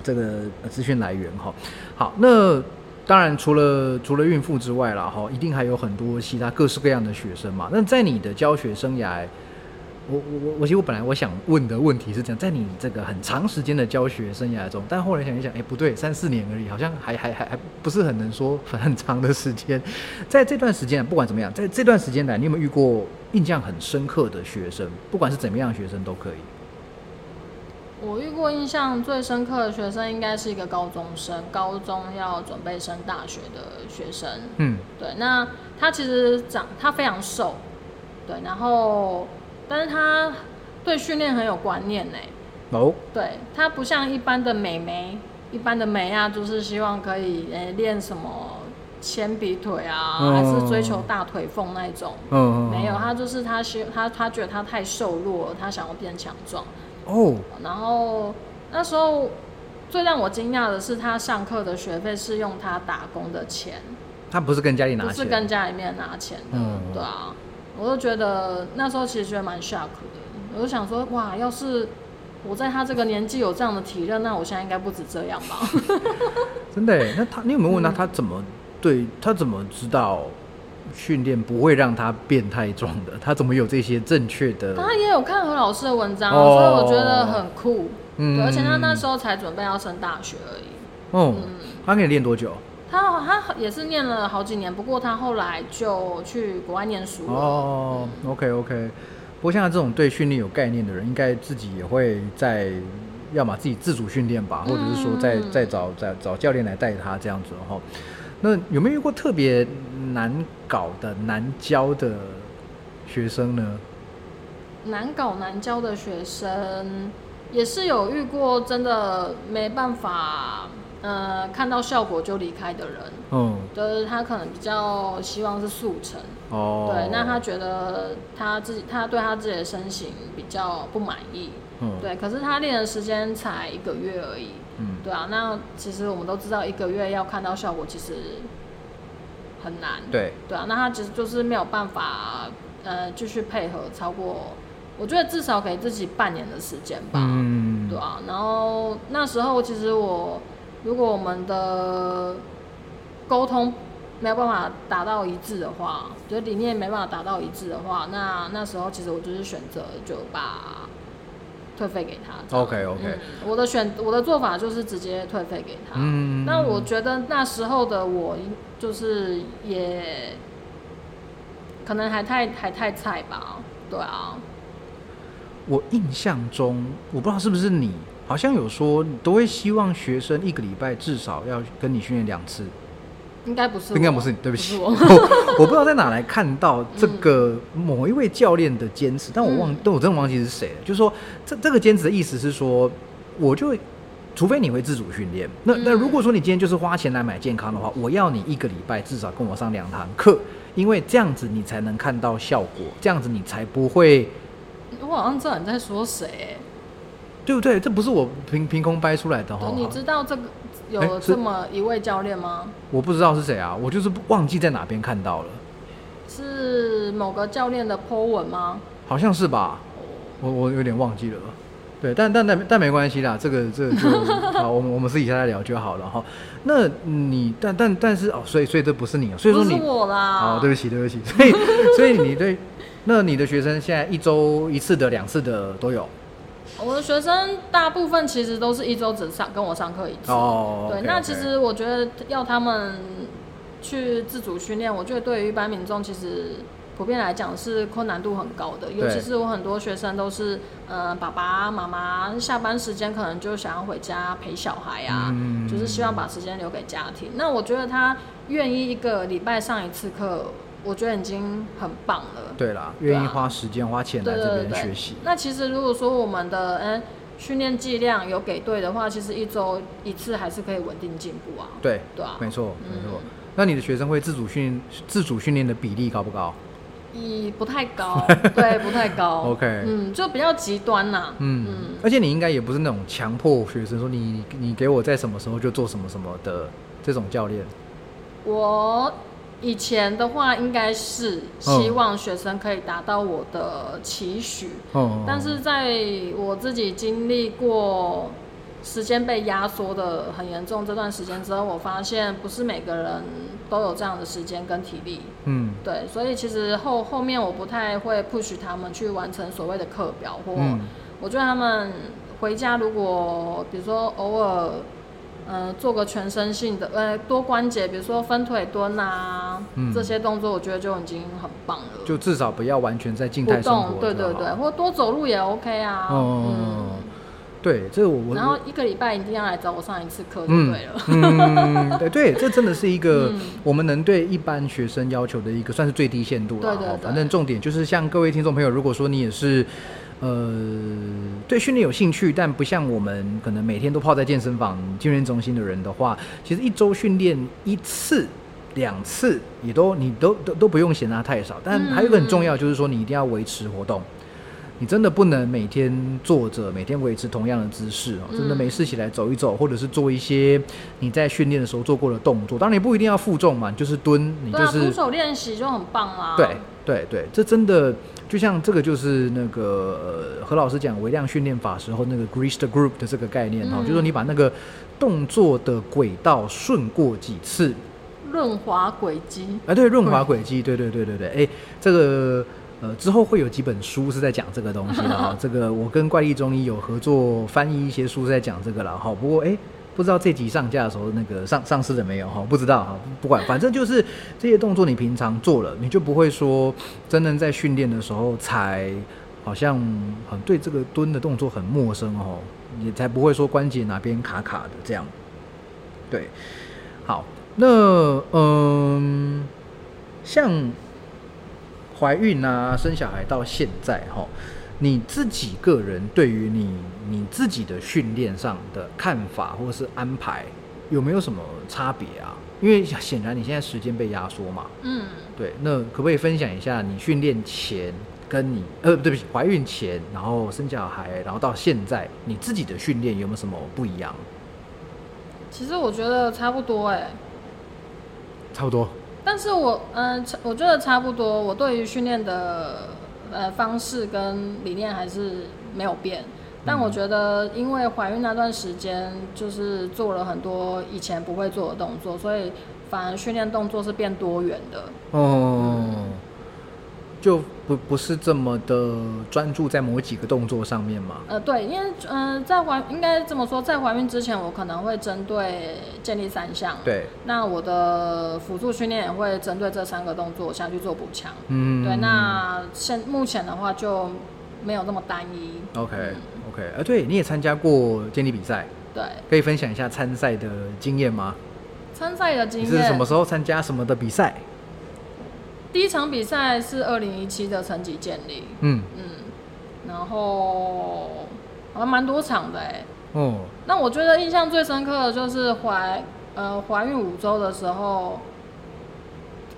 这个资讯来源哈。好，那。当然，除了除了孕妇之外啦，哈，一定还有很多其他各式各样的学生嘛。那在你的教学生涯，我我我我其实我本来我想问的问题是这样，在你这个很长时间的教学生涯中，但后来想一想，哎，不对，三四年而已，好像还还还还不是很能说很长的时间。在这段时间，不管怎么样，在这段时间来，你有没有遇过印象很深刻的学生？不管是怎么样学生都可以。我遇过印象最深刻的学生，应该是一个高中生，高中要准备升大学的学生。嗯，对，那他其实长他非常瘦，对，然后但是他对训练很有观念呢。哦，对他不像一般的美眉，一般的美啊，就是希望可以诶练什么铅笔腿啊，还是追求大腿缝那种。嗯，没有，他就是他希他他觉得他太瘦弱了，他想要变强壮。哦，然后那时候最让我惊讶的是，他上课的学费是用他打工的钱，他不是跟家里拿钱，不是跟家里面拿钱的，对啊，我就觉得那时候其实觉得蛮 shock 的，我就想说，哇，要是我在他这个年纪有这样的体认，那我现在应该不止这样吧？真的？那他，你有没有问他，他怎么对他怎么知道？训练不会让他变太壮的，他怎么有这些正确的？他也有看何老师的文章，所以我觉得很酷。嗯，而且他那时候才准备要升大学而已。嗯，他可以练多久？他他也是念了好几年，不过他后来就去国外念书了。哦，OK OK。不过像这种对训练有概念的人，应该自己也会在，要么自己自主训练吧，或者是说再再找再找教练来带他这样子哈。那有没有遇过特别难搞的、难教的学生呢？难搞难教的学生也是有遇过，真的没办法，呃，看到效果就离开的人。嗯，就是他可能比较希望是速成。哦，对，那他觉得他自己，他对他自己的身形比较不满意。嗯，对，可是他练的时间才一个月而已。嗯，对啊，那其实我们都知道，一个月要看到效果其实很难。对，对啊，那他其实就是没有办法，呃，继续配合超过，我觉得至少给自己半年的时间吧。嗯，对啊，然后那时候其实我，如果我们的沟通没有办法达到一致的话，就理念没办法达到一致的话，那那时候其实我就是选择就把。退费给他。OK OK，我的选我的做法就是直接退费给他。嗯，那我觉得那时候的我就是也可能还太还太菜吧。对啊，我印象中我不知道是不是你，好像有说都会希望学生一个礼拜至少要跟你训练两次。应该不是，应该不是你，对不起，我 我不知道在哪来看到这个某一位教练的坚持，但我忘，但我真的忘记是谁了。就是说，这这个坚持的意思是说，我就除非你会自主训练，那那如果说你今天就是花钱来买健康的话，我要你一个礼拜至少跟我上两堂课，因为这样子你才能看到效果，这样子你才不会。我好像知道你在说谁，对不对？这不是我凭凭空掰出来的哈。你知道这个？有这么一位教练吗？我不知道是谁啊，我就是忘记在哪边看到了。是某个教练的 po 文吗？好像是吧，我我有点忘记了。对，但但但但没关系啦，这个这就 好，我们我们私底下再聊就好了哈。那你但但但是哦，所以所以这不是你，所以说你我啦。好，对不起对不起，所以所以你对那你的学生现在一周一次的、两次的都有。我的学生大部分其实都是一周只上跟我上课一次。哦，对，那其实我觉得要他们去自主训练，我觉得对于一般民众其实普遍来讲是困难度很高的。尤其是我很多学生都是，呃，爸爸妈妈下班时间可能就想要回家陪小孩啊，就是希望把时间留给家庭。那我觉得他愿意一个礼拜上一次课。我觉得已经很棒了。对啦，愿意花时间花钱来这边学习。那其实如果说我们的嗯训练剂量有给对的话，其实一周一次还是可以稳定进步啊。对对啊，没错没错。那你的学生会自主训自主训练的比例高不高？一不太高，对，不太高。OK，嗯，就比较极端呐。嗯嗯。而且你应该也不是那种强迫学生说你你给我在什么时候就做什么什么的这种教练。我。以前的话，应该是希望学生可以达到我的期许，但是在我自己经历过时间被压缩的很严重这段时间之后，我发现不是每个人都有这样的时间跟体力。嗯，对，所以其实后后面我不太会 push 他们去完成所谓的课表，或我觉得他们回家如果比如说偶尔。嗯，做个全身性的，呃，多关节，比如说分腿蹲啊，这些动作，我觉得就已经很棒了。就至少不要完全在静态生活。对对对，或多走路也 OK 啊。嗯，对，这我。然后一个礼拜一定要来找我上一次课就对了。嗯，对对，这真的是一个 我们能对一般学生要求的一个算是最低限度了。对对对。反正重点就是像各位听众朋友，如果说你也是。呃，对训练有兴趣，但不像我们可能每天都泡在健身房、训练中心的人的话，其实一周训练一次、两次也都你都都都不用嫌它太少。但还有一个很重要，就是说你一定要维持活动，你真的不能每天坐着，每天维持同样的姿势哦。真的没事起来走一走，或者是做一些你在训练的时候做过的动作。当然你不一定要负重嘛，就是蹲，你就是徒手练习就很棒啦。对对对，这真的。就像这个就是那个何老师讲微量训练法时候那个 greased group 的这个概念哈，就是说你把那个动作的轨道顺过几次，润滑轨迹。哎，对，润滑轨迹，对对对对对，哎，这个呃之后会有几本书是在讲这个东西的哈，这个我跟怪力中医有合作翻译一些书是在讲这个了哈，不过哎。不知道这集上架的时候那个上上市了没有哈？不知道哈，不管，反正就是这些动作你平常做了，你就不会说真正在训练的时候才好像很对这个蹲的动作很陌生哦，你才不会说关节哪边卡卡的这样。对，好，那嗯，像怀孕啊、生小孩到现在哈。你自己个人对于你你自己的训练上的看法或者是安排有没有什么差别啊？因为显然你现在时间被压缩嘛。嗯，对。那可不可以分享一下你训练前跟你呃，对不起，怀孕前，然后生小孩，然后到现在你自己的训练有没有什么不一样？其实我觉得差不多哎。差不多。但是我嗯，我觉得差不多。我对于训练的。呃，方式跟理念还是没有变，但我觉得，因为怀孕那段时间，就是做了很多以前不会做的动作，所以反而训练动作是变多元的。哦，就不不是这么的专注在某几个动作上面嘛？呃，对，因为嗯，在怀应该这么说，在怀孕之前，我可能会针对建立三项。对。那我的辅助训练也会针对这三个动作下去做补强。嗯。对，那现目前的话就没有那么单一。OK OK，呃，对，你也参加过建立比赛。对。可以分享一下参赛的经验吗？参赛的经验。你是什么时候参加什么的比赛？第一场比赛是二零一七的成绩建立，嗯。嗯，然后好像蛮多场的哎，哦，那我觉得印象最深刻的就是怀呃怀孕五周的时候，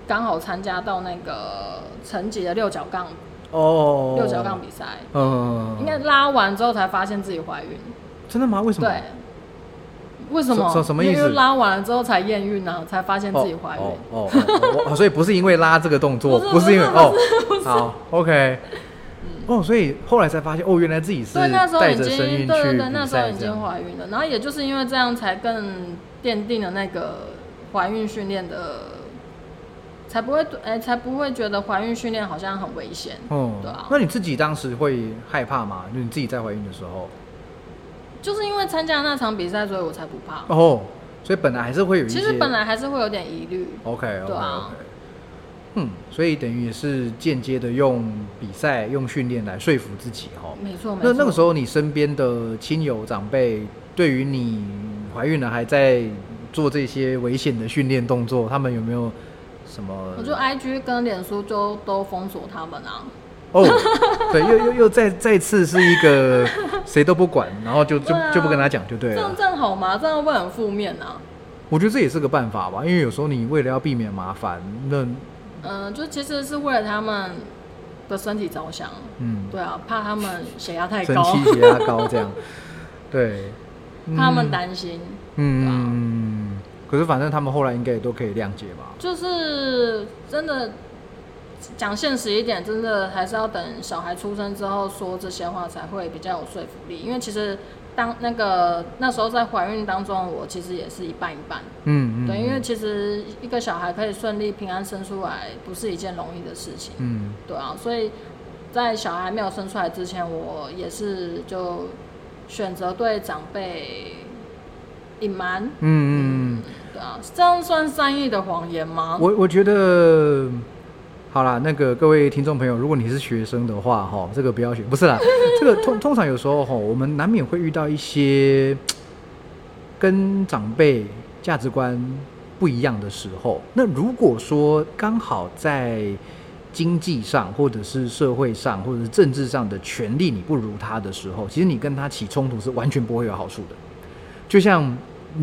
刚好参加到那个成绩的六角杠哦，六角杠比赛，嗯，应该拉完之后才发现自己怀孕，真的吗？为什么？对。为什么？什么意思？拉完了之后才验孕呢？才发现自己怀孕。哦哦，所以不是因为拉这个动作，不是因为哦，好，OK。哦，所以后来才发现，哦，原来自己是带着生孕去对对对，那时候已经怀孕了。然后也就是因为这样，才更奠定了那个怀孕训练的，才不会哎，才不会觉得怀孕训练好像很危险。哦，对啊。那你自己当时会害怕吗？就你自己在怀孕的时候？就是因为参加那场比赛，所以我才不怕。哦，所以本来还是会有一些，其实本来还是会有点疑虑。OK，OK，OK。嗯，所以等于也是间接的用比赛、用训练来说服自己哈。没错，没错。那那个时候，你身边的亲友长辈对于你怀孕了还在做这些危险的训练动作，他们有没有什么？我就 IG 跟脸书就都封锁他们啊。哦，对，又又又再再次是一个 谁都不管，然后就就就不跟他讲就对了。这样这样好吗？这样会很负面啊。我觉得这也是个办法吧，因为有时候你为了要避免麻烦，那嗯，就其实是为了他们的身体着想。嗯，对啊，怕他们血压太高，血压高这样。对，他们担心。嗯，可是反正他们后来应该也都可以谅解吧。就是真的。讲现实一点，真的还是要等小孩出生之后说这些话才会比较有说服力。因为其实当那个那时候在怀孕当中，我其实也是一半一半。嗯嗯。对，因为其实一个小孩可以顺利平安生出来，不是一件容易的事情。嗯。对啊，所以在小孩没有生出来之前，我也是就选择对长辈隐瞒。嗯嗯。对啊，这样算善意的谎言吗？我我觉得。好啦，那个各位听众朋友，如果你是学生的话，哈，这个不要学，不是啦，这个通通常有时候哈，我们难免会遇到一些跟长辈价值观不一样的时候。那如果说刚好在经济上，或者是社会上，或者是政治上的权利你不如他的时候，其实你跟他起冲突是完全不会有好处的。就像。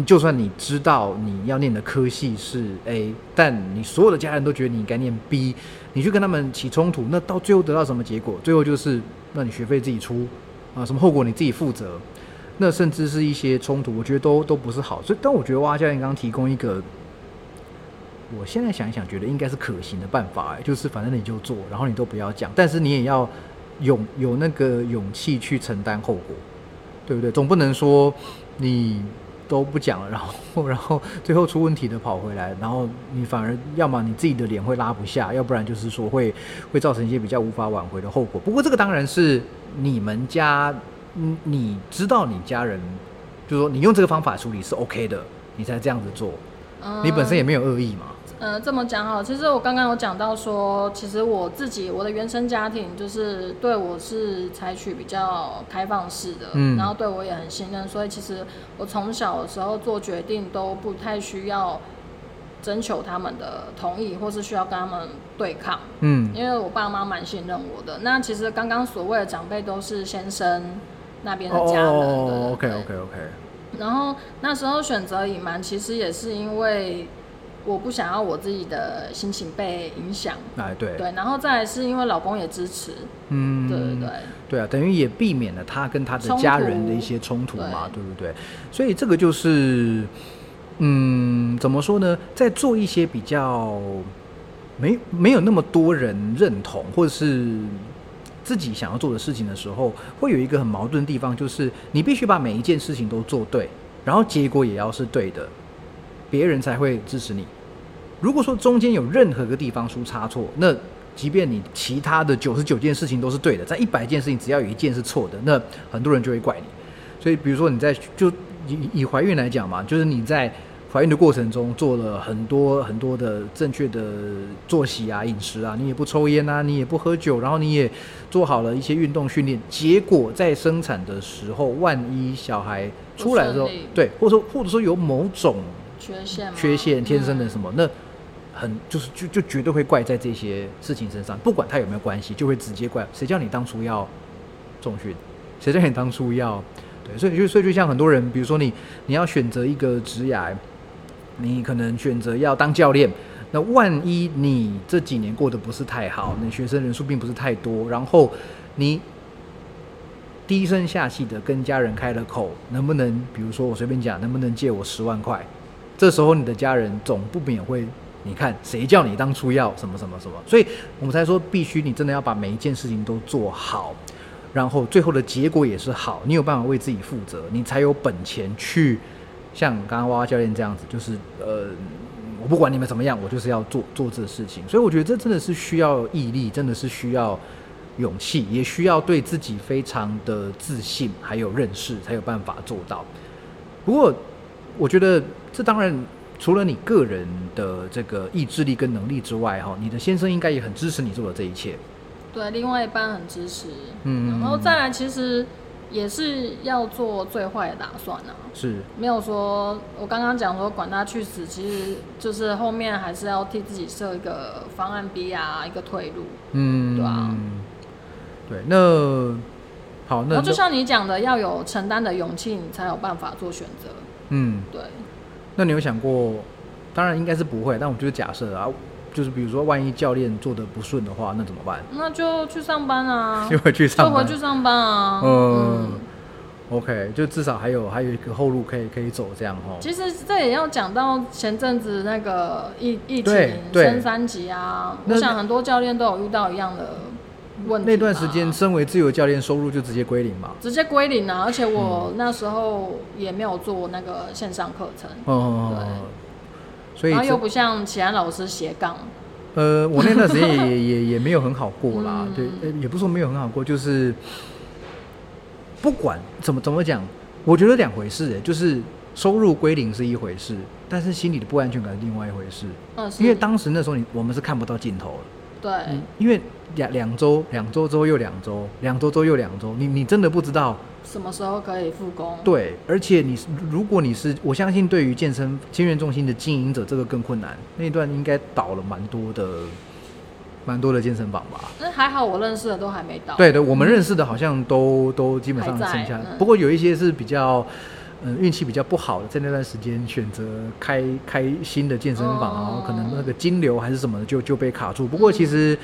就算你知道你要念的科系是 A，但你所有的家人都觉得你应该念 B，你去跟他们起冲突，那到最后得到什么结果？最后就是，那你学费自己出啊，什么后果你自己负责。那甚至是一些冲突，我觉得都都不是好。所以，但我觉得哇教练刚刚提供一个，我现在想一想，觉得应该是可行的办法，就是反正你就做，然后你都不要讲，但是你也要勇有那个勇气去承担后果，对不对？总不能说你。都不讲了，然后然后最后出问题的跑回来，然后你反而要么你自己的脸会拉不下，要不然就是说会会造成一些比较无法挽回的后果。不过这个当然是你们家，嗯，你知道你家人，就是说你用这个方法处理是 OK 的，你才这样子做，你本身也没有恶意嘛。呃，这么讲哈，其实我刚刚有讲到说，其实我自己我的原生家庭就是对我是采取比较开放式的，嗯，然后对我也很信任，所以其实我从小的时候做决定都不太需要征求他们的同意，或是需要跟他们对抗，嗯，因为我爸妈蛮信任我的。那其实刚刚所谓的长辈都是先生那边的家人哦，OK OK OK。然后那时候选择隐瞒，其实也是因为。我不想要我自己的心情被影响，哎，对，对，然后再来是因为老公也支持，嗯，对对对，对啊，等于也避免了他跟他的家人的一些冲突嘛，对不对？所以这个就是，嗯，怎么说呢？在做一些比较没没有那么多人认同，或者是自己想要做的事情的时候，会有一个很矛盾的地方，就是你必须把每一件事情都做对，然后结果也要是对的。别人才会支持你。如果说中间有任何个地方出差错，那即便你其他的九十九件事情都是对的，在一百件事情只要有一件是错的，那很多人就会怪你。所以，比如说你在就以以怀孕来讲嘛，就是你在怀孕的过程中做了很多很多的正确的作息啊、饮食啊，你也不抽烟啊，你也不喝酒，然后你也做好了一些运动训练，结果在生产的时候，万一小孩出来的时候，对，或者说或者说有某种缺陷、缺陷天生的什么那。很就是就就绝对会怪在这些事情身上，不管他有没有关系，就会直接怪谁叫你当初要重训，谁叫你当初要对，所以就所以就像很多人，比如说你你要选择一个职业，你可能选择要当教练，那万一你这几年过得不是太好，你学生人数并不是太多，然后你低声下气的跟家人开了口，能不能比如说我随便讲，能不能借我十万块？这时候你的家人总不免会。你看，谁叫你当初要什么什么什么？所以我们才说，必须你真的要把每一件事情都做好，然后最后的结果也是好，你有办法为自己负责，你才有本钱去像刚刚娃娃教练这样子，就是呃，我不管你们怎么样，我就是要做做这个事情。所以我觉得这真的是需要毅力，真的是需要勇气，也需要对自己非常的自信，还有认识，才有办法做到。不过，我觉得这当然。除了你个人的这个意志力跟能力之外，哈，你的先生应该也很支持你做的这一切。对，另外一半很支持，嗯，然后再来，其实也是要做最坏的打算呢。是，没有说，我刚刚讲说管他去死，其实就是后面还是要替自己设一个方案 B 啊，一个退路。嗯，对啊，对，那好，那就像你讲的，要有承担的勇气，你才有办法做选择。嗯，对。那你有想过？当然应该是不会，但我就是假设啊，就是比如说，万一教练做的不顺的话，那怎么办？那就去上班啊，就回去上，就回去上班啊。嗯，OK，就至少还有还有一个后路可以可以走，这样哈。其实这也要讲到前阵子那个疫疫情升三级啊，我想很多教练都有遇到一样的。那段时间，身为自由教练，收入就直接归零嘛？直接归零啊！而且我那时候也没有做那个线上课程，哦，对，所以然后又不像其他老师斜杠。呃，我那段时间也 也也没有很好过啦，对，也不是说没有很好过，就是不管怎么怎么讲，我觉得两回事，哎，就是收入归零是一回事，但是心里的不安全感是另外一回事。嗯，因为当时那时候你我们是看不到尽头了。对，因为两两周，两周之后又两周，两周之后又两周，你你真的不知道什么时候可以复工。对，而且你如果你是，我相信对于健身健身中心的经营者，这个更困难。那段应该倒了蛮多的，蛮多的健身房吧？那还好，我认识的都还没倒。对的，我们认识的好像都都基本上剩下，不过有一些是比较。嗯，运气比较不好的，在那段时间选择开开新的健身房，然后可能那个金流还是什么的，就就被卡住。不过其实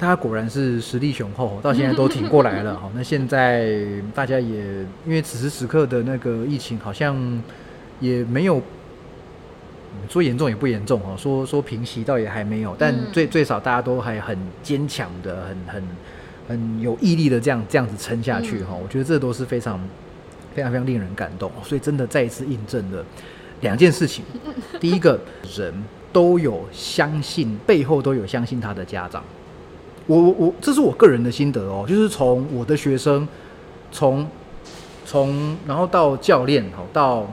他果然是实力雄厚，到现在都挺过来了。好，那现在大家也因为此时此刻的那个疫情好像也没有说严重也不严重哦，说说平息倒也还没有，但最最少大家都还很坚强的，很很很有毅力的这样这样子撑下去哈。我觉得这都是非常。非常非常令人感动，所以真的再一次印证了两件事情。第一个人都有相信，背后都有相信他的家长。我我我，这是我个人的心得哦，就是从我的学生，从从然后到教练哦，到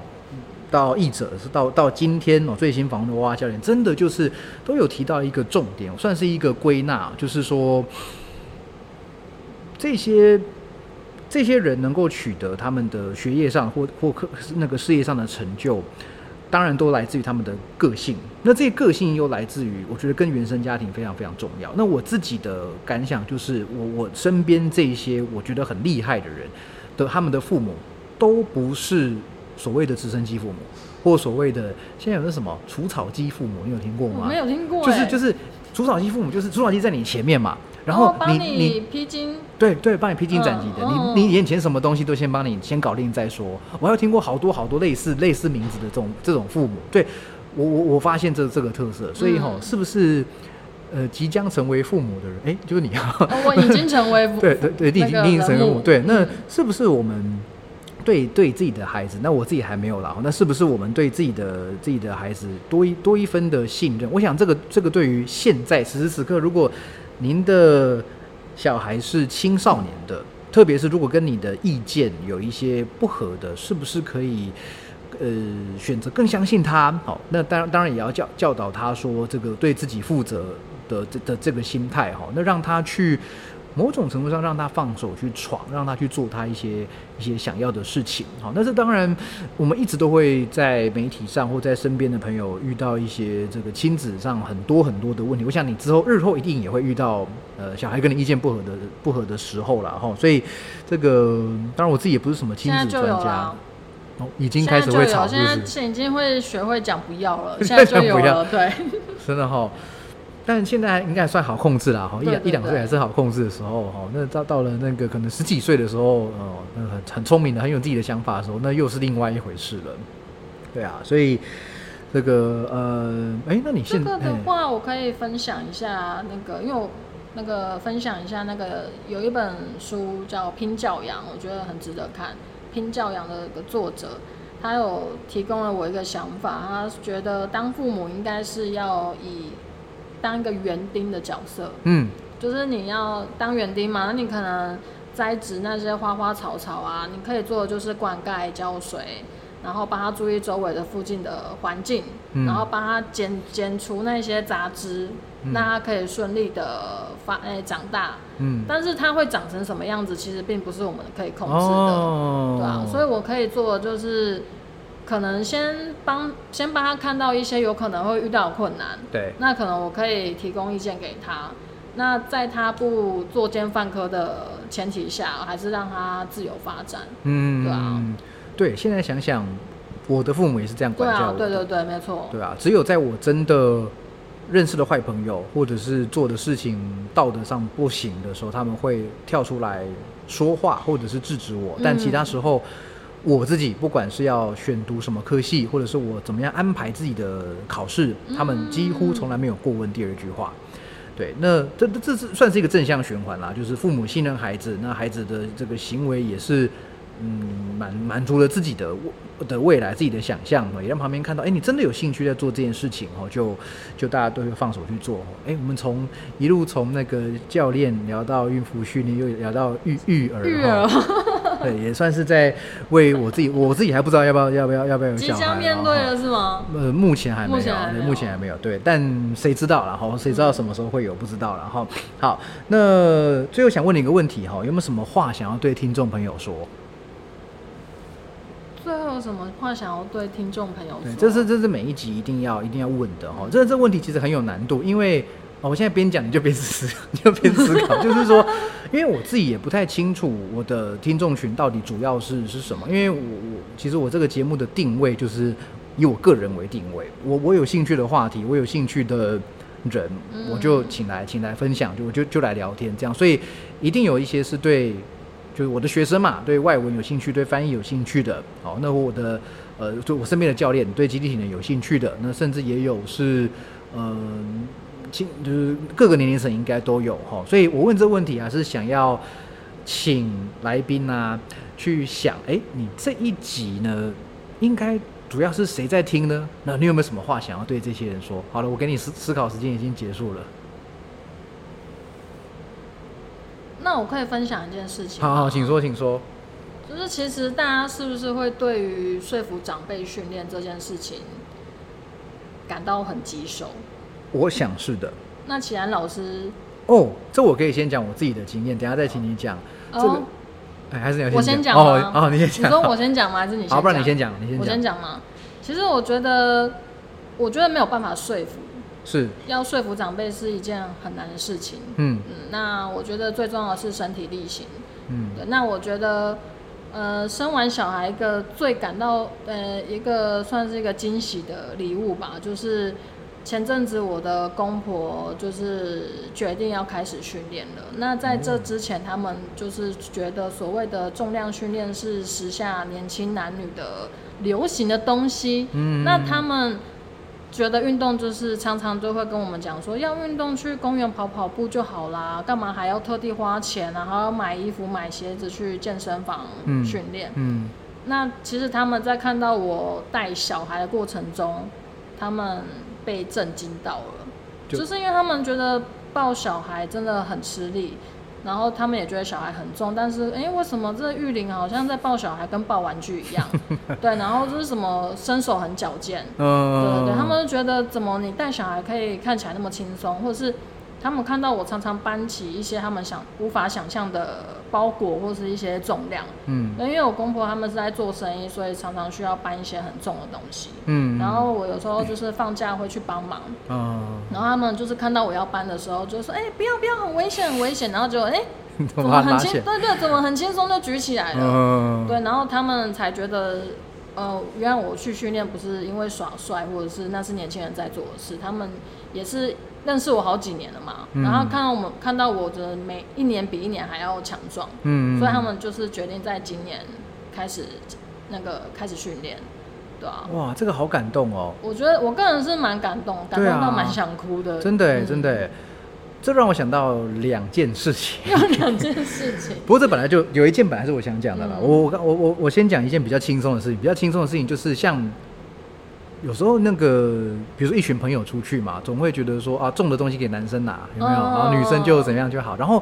到译者是到到今天哦，最新访问的哇教练，真的就是都有提到一个重点，算是一个归纳，就是说这些。这些人能够取得他们的学业上或或课那个事业上的成就，当然都来自于他们的个性。那这些个性又来自于，我觉得跟原生家庭非常非常重要。那我自己的感想就是，我我身边这些我觉得很厉害的人的他们的父母都不是所谓的直升机父母，或所谓的现在有那什么除草机父母，你有听过吗？没有听过。就是就是除草机父母，就是除草机在你前面嘛。然后你你披荆对对，帮你披荆斩棘的，你你眼前什么东西都先帮你先搞定再说。我还听过好多好多类似类似名字的这种这种父母，对我我我发现这这个特色，所以哈，是不是呃即将成为父母的人，哎，就是你啊，我已经成为对 对对，已经已经成为父母，对，那是不是我们对对自己的孩子？那我自己还没有啦，那是不是我们对自己的自己的孩子多一多一分的信任？我想这个这个对于现在此时此刻如果。您的小孩是青少年的，特别是如果跟你的意见有一些不合的，是不是可以呃选择更相信他？好，那当然当然也要教教导他说这个对自己负责的这的这个心态哈，那让他去。某种程度上，让他放手去闯，让他去做他一些一些想要的事情。好，那是当然，我们一直都会在媒体上或在身边的朋友遇到一些这个亲子上很多很多的问题。我想你之后日后一定也会遇到，呃，小孩跟你意见不合的不合的时候了哈。所以这个当然我自己也不是什么亲子专家，哦，已经开始会吵，现在已经会学会讲不要了，现在就有了，对，真的哈。但现在应该算好控制了哈，一一两岁还是好控制的时候哈。那到到了那个可能十几岁的时候，哦，那很很聪明的，很有自己的想法的时候，那又是另外一回事了。对啊，所以这个呃，哎，那你现在的话，我可以分享一下那个，因为我那个分享一下那个有一本书叫《拼教养》，我觉得很值得看。《拼教养》的一个作者，他有提供了我一个想法，他觉得当父母应该是要以当一个园丁的角色，嗯，就是你要当园丁嘛，那你可能栽植那些花花草草啊，你可以做的就是灌溉、浇水，然后帮他注意周围的附近的环境，然后帮他剪剪除那些杂枝，那他可以顺利的发诶长大，嗯，但是它会长成什么样子，其实并不是我们可以控制的，对啊，所以我可以做的就是。可能先帮先帮他看到一些有可能会遇到困难，对，那可能我可以提供意见给他。那在他不作奸犯科的前提下，还是让他自由发展。嗯，对啊，对。现在想想，我的父母也是这样管教我。对对对，没错。对啊，只有在我真的认识的坏朋友，或者是做的事情道德上不行的时候，他们会跳出来说话，或者是制止我。但其他时候。我自己不管是要选读什么科系，或者是我怎么样安排自己的考试，他们几乎从来没有过问第二句话。对，那这这是算是一个正向循环啦，就是父母信任孩子，那孩子的这个行为也是。嗯，满满足了自己的的未来，自己的想象也让旁边看到，哎，你真的有兴趣在做这件事情哦，就就大家都会放手去做。哎，我们从一路从那个教练聊到孕妇训练，又聊到育育儿，育儿，对，也算是在为我自己，我自己还不知道要不要要不要要不要有小孩，即将面对了是吗？呃，目前还没有，目前还没有，对，但谁知道了哈？谁知道什么时候会有？不知道了哈。好，那最后想问你一个问题哈，有没有什么话想要对听众朋友说？最后有什么话想要对听众朋友说？这是这是每一集一定要一定要问的哈。这这问题其实很有难度，因为哦，我现在边讲你就边思，你就边思考。就是说，因为我自己也不太清楚我的听众群到底主要是是什么。因为我我其实我这个节目的定位就是以我个人为定位。我我有兴趣的话题，我有兴趣的人，我就请来请来分享，就我就就来聊天这样。所以一定有一些是对。就是我的学生嘛，对外文有兴趣，对翻译有兴趣的，好，那我的呃，就我身边的教练对集体体能有兴趣的，那甚至也有是，嗯，亲，就是各个年龄层应该都有哈，所以我问这个问题啊，是想要请来宾啊去想，哎，你这一集呢，应该主要是谁在听呢？那你有没有什么话想要对这些人说？好了，我给你思思考时间已经结束了。那我可以分享一件事情。好好，请说，请说。就是其实大家是不是会对于说服长辈训练这件事情感到很棘手？我想是的。那启然老师，哦，这我可以先讲我自己的经验，等下再请你讲。这个，哎，还是你要我先讲吗？哦，你先讲。你说我先讲吗？还是你先？好，不然你先讲，你先。我先讲吗？其实我觉得，我觉得没有办法说服。是要说服长辈是一件很难的事情。嗯嗯，那我觉得最重要的是身体力行。嗯，对。那我觉得，呃，生完小孩一个最感到呃一个算是一个惊喜的礼物吧，就是前阵子我的公婆就是决定要开始训练了。那在这之前，他们就是觉得所谓的重量训练是时下年轻男女的流行的东西。嗯，那他们。觉得运动就是常常都会跟我们讲说，要运动去公园跑跑步就好啦，干嘛还要特地花钱啊？还要买衣服、买鞋子去健身房训练？嗯，那其实他们在看到我带小孩的过程中，他们被震惊到了，就是因为他们觉得。抱小孩真的很吃力。然后他们也觉得小孩很重，但是哎，为什么这玉林好像在抱小孩跟抱玩具一样？对，然后就是什么身手很矫健，嗯，对对对，他们就觉得怎么你带小孩可以看起来那么轻松，或者是他们看到我常常搬起一些他们想无法想象的包裹或是一些重量，嗯，因为我公婆他们是在做生意，所以常常需要搬一些很重的东西，嗯，然后我有时候就是放假会去帮忙，嗯，然后他们就是看到我要搬的时候，就说哎不要不要很危险很危险，然后就哎 怎么很轻对对怎么很轻松就举起来了，嗯，对，然后他们才觉得呃原来我去训练不是因为耍帅或者是那是年轻人在做的事，他们也是。认识我好几年了嘛，然后看到我们看到我的每一年比一年还要强壮，嗯，所以他们就是决定在今年开始那个开始训练，对啊，哇，这个好感动哦！我觉得我个人是蛮感动，感动到蛮想哭的，真的真的，这让我想到两件事情，两件事情。不过这本来就有一件本来是我想讲的了，我我我我我先讲一件比较轻松的事情，比较轻松的事情就是像。有时候那个，比如说一群朋友出去嘛，总会觉得说啊，重的东西给男生拿，有没有？然后女生就怎样就好。然后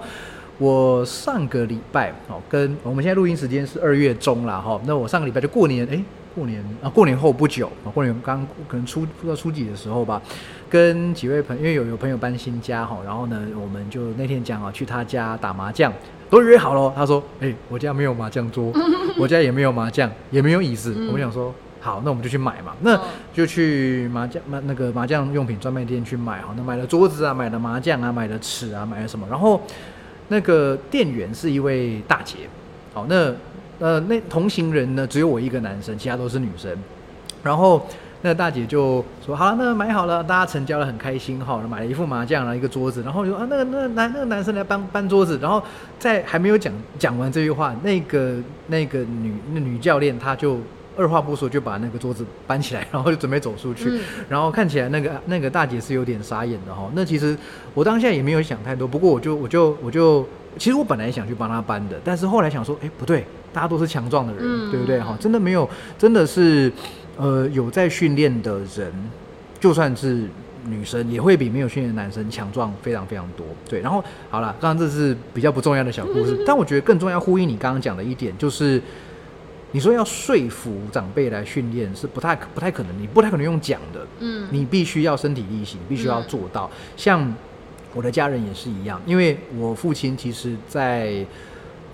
我上个礼拜哦，跟我们现在录音时间是二月中了哈，那我上个礼拜就过年，哎，过年啊，过年后不久啊，过年刚可能初不知道初几的时候吧，跟几位朋，因为有有朋友搬新家哈，然后呢，我们就那天讲啊，去他家打麻将，都约好了。他说，哎，我家没有麻将桌，我家也没有麻将，也没有椅子。我想说。好，那我们就去买嘛，那就去麻将麻那个麻将用品专卖店去买。好，那买了桌子啊，买了麻将啊，买了尺啊，买了什么？然后那个店员是一位大姐。好，那呃那同行人呢，只有我一个男生，其他都是女生。然后那大姐就说：“好了，那买好了，大家成交了，很开心。哈，买了一副麻将，然后一个桌子。然后就啊，那个那个男那个男生来搬搬桌子。然后在还没有讲讲完这句话，那个那个女那女教练她就。二话不说就把那个桌子搬起来，然后就准备走出去。然后看起来那个那个大姐是有点傻眼的哈。那其实我当下也没有想太多，不过我就我就我就，其实我本来想去帮她搬的，但是后来想说，哎，不对，大家都是强壮的人，对不对哈？真的没有，真的是，呃，有在训练的人，就算是女生，也会比没有训练的男生强壮非常非常多。对，然后好了，刚刚这是比较不重要的小故事，但我觉得更重要呼应你刚刚讲的一点就是。你说要说服长辈来训练是不太不太可能，你不太可能用讲的，嗯，你必须要身体力行，必须要做到。像我的家人也是一样，因为我父亲其实，在。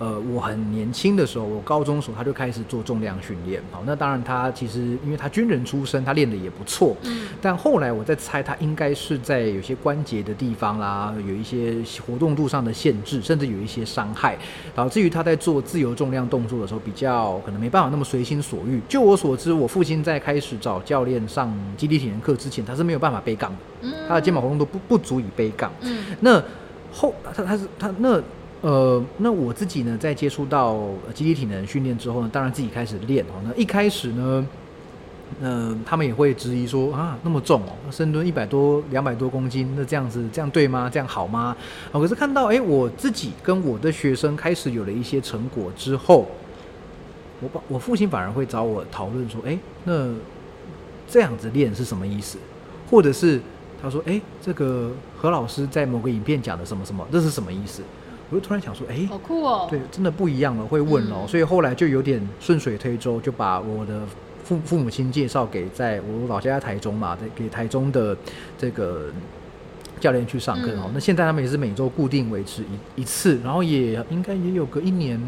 呃，我很年轻的时候，我高中时候他就开始做重量训练。好，那当然他其实因为他军人出身，他练的也不错。嗯。但后来我在猜，他应该是在有些关节的地方啦，有一些活动度上的限制，甚至有一些伤害，导致于他在做自由重量动作的时候，比较可能没办法那么随心所欲。就我所知，我父亲在开始找教练上基地体能课之前，他是没有办法背杠的。嗯。他的肩膀活动度不不足以背杠。嗯。那后他他是他那。呃，那我自己呢，在接触到集体体能训练之后呢，当然自己开始练哦。那一开始呢，呃，他们也会质疑说啊，那么重哦，深蹲一百多、两百多公斤，那这样子这样对吗？这样好吗？啊，可是看到哎，我自己跟我的学生开始有了一些成果之后，我把我父亲反而会找我讨论说，哎，那这样子练是什么意思？或者是他说，哎，这个何老师在某个影片讲的什么什么，这是什么意思？我就突然想说，哎，好酷哦！对，真的不一样了，会问哦。所以后来就有点顺水推舟，就把我的父父母亲介绍给在我老家台中嘛，给台中的这个教练去上课哦。那现在他们也是每周固定维持一一次，然后也应该也有个一年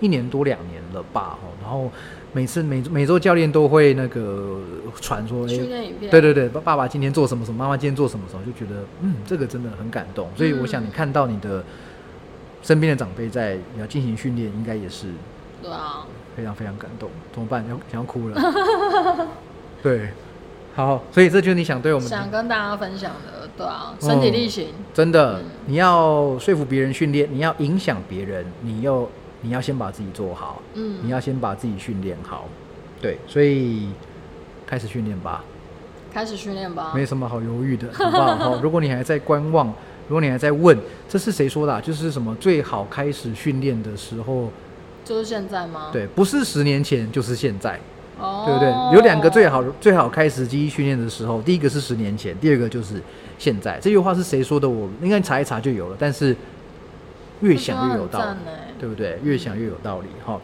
一年多两年了吧。哦，然后每次每每周教练都会那个传说，哎，对对对，爸爸今天做什么什么，妈妈今天做什么什么，就觉得嗯，这个真的很感动。所以我想你看到你的。身边的长辈在要进行训练，应该也是对啊，非常非常感动。怎么办？要想要哭了。对，好，所以这就是你想对我们想跟大家分享的，对啊，身体力行。真的，你要说服别人训练，你要影响别人，你要你要先把自己做好，嗯，你要先把自己训练好。对，所以开始训练吧，开始训练吧，没什么好犹豫的，好不好？如果你还在观望。如果你还在问这是谁说的，就是什么最好开始训练的时候，就是现在吗？对，不是十年前，就是现在。哦，对不对？有两个最好最好开始记忆训练的时候，第一个是十年前，第二个就是现在。这句话是谁说的？我应该查一查就有了。但是越想越有道理，对不对？越想越有道理哈。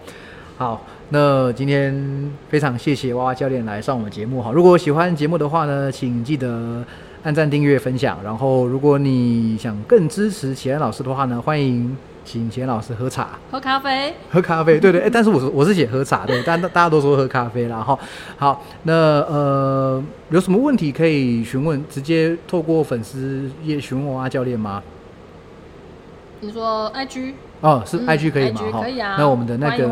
好，那今天非常谢谢娃娃教练来上我们节目哈。如果喜欢节目的话呢，请记得按赞、订阅、分享。然后，如果你想更支持齐安老师的话呢，欢迎请齐安老师喝茶、喝咖啡、喝咖啡。对对，哎，但是我是我是写喝茶对，但大家都说喝咖啡啦哈。好，那呃，有什么问题可以询问？直接透过粉丝页询问娃娃教练吗？你说 IG。哦，是 IG 可以吗？哈，可以啊。那我们的那个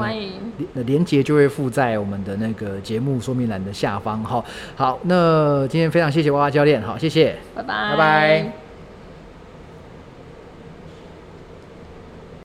连连接就会附在我们的那个节目说明栏的下方。哈，好，那今天非常谢谢娃娃教练，好，谢谢，拜拜，拜拜。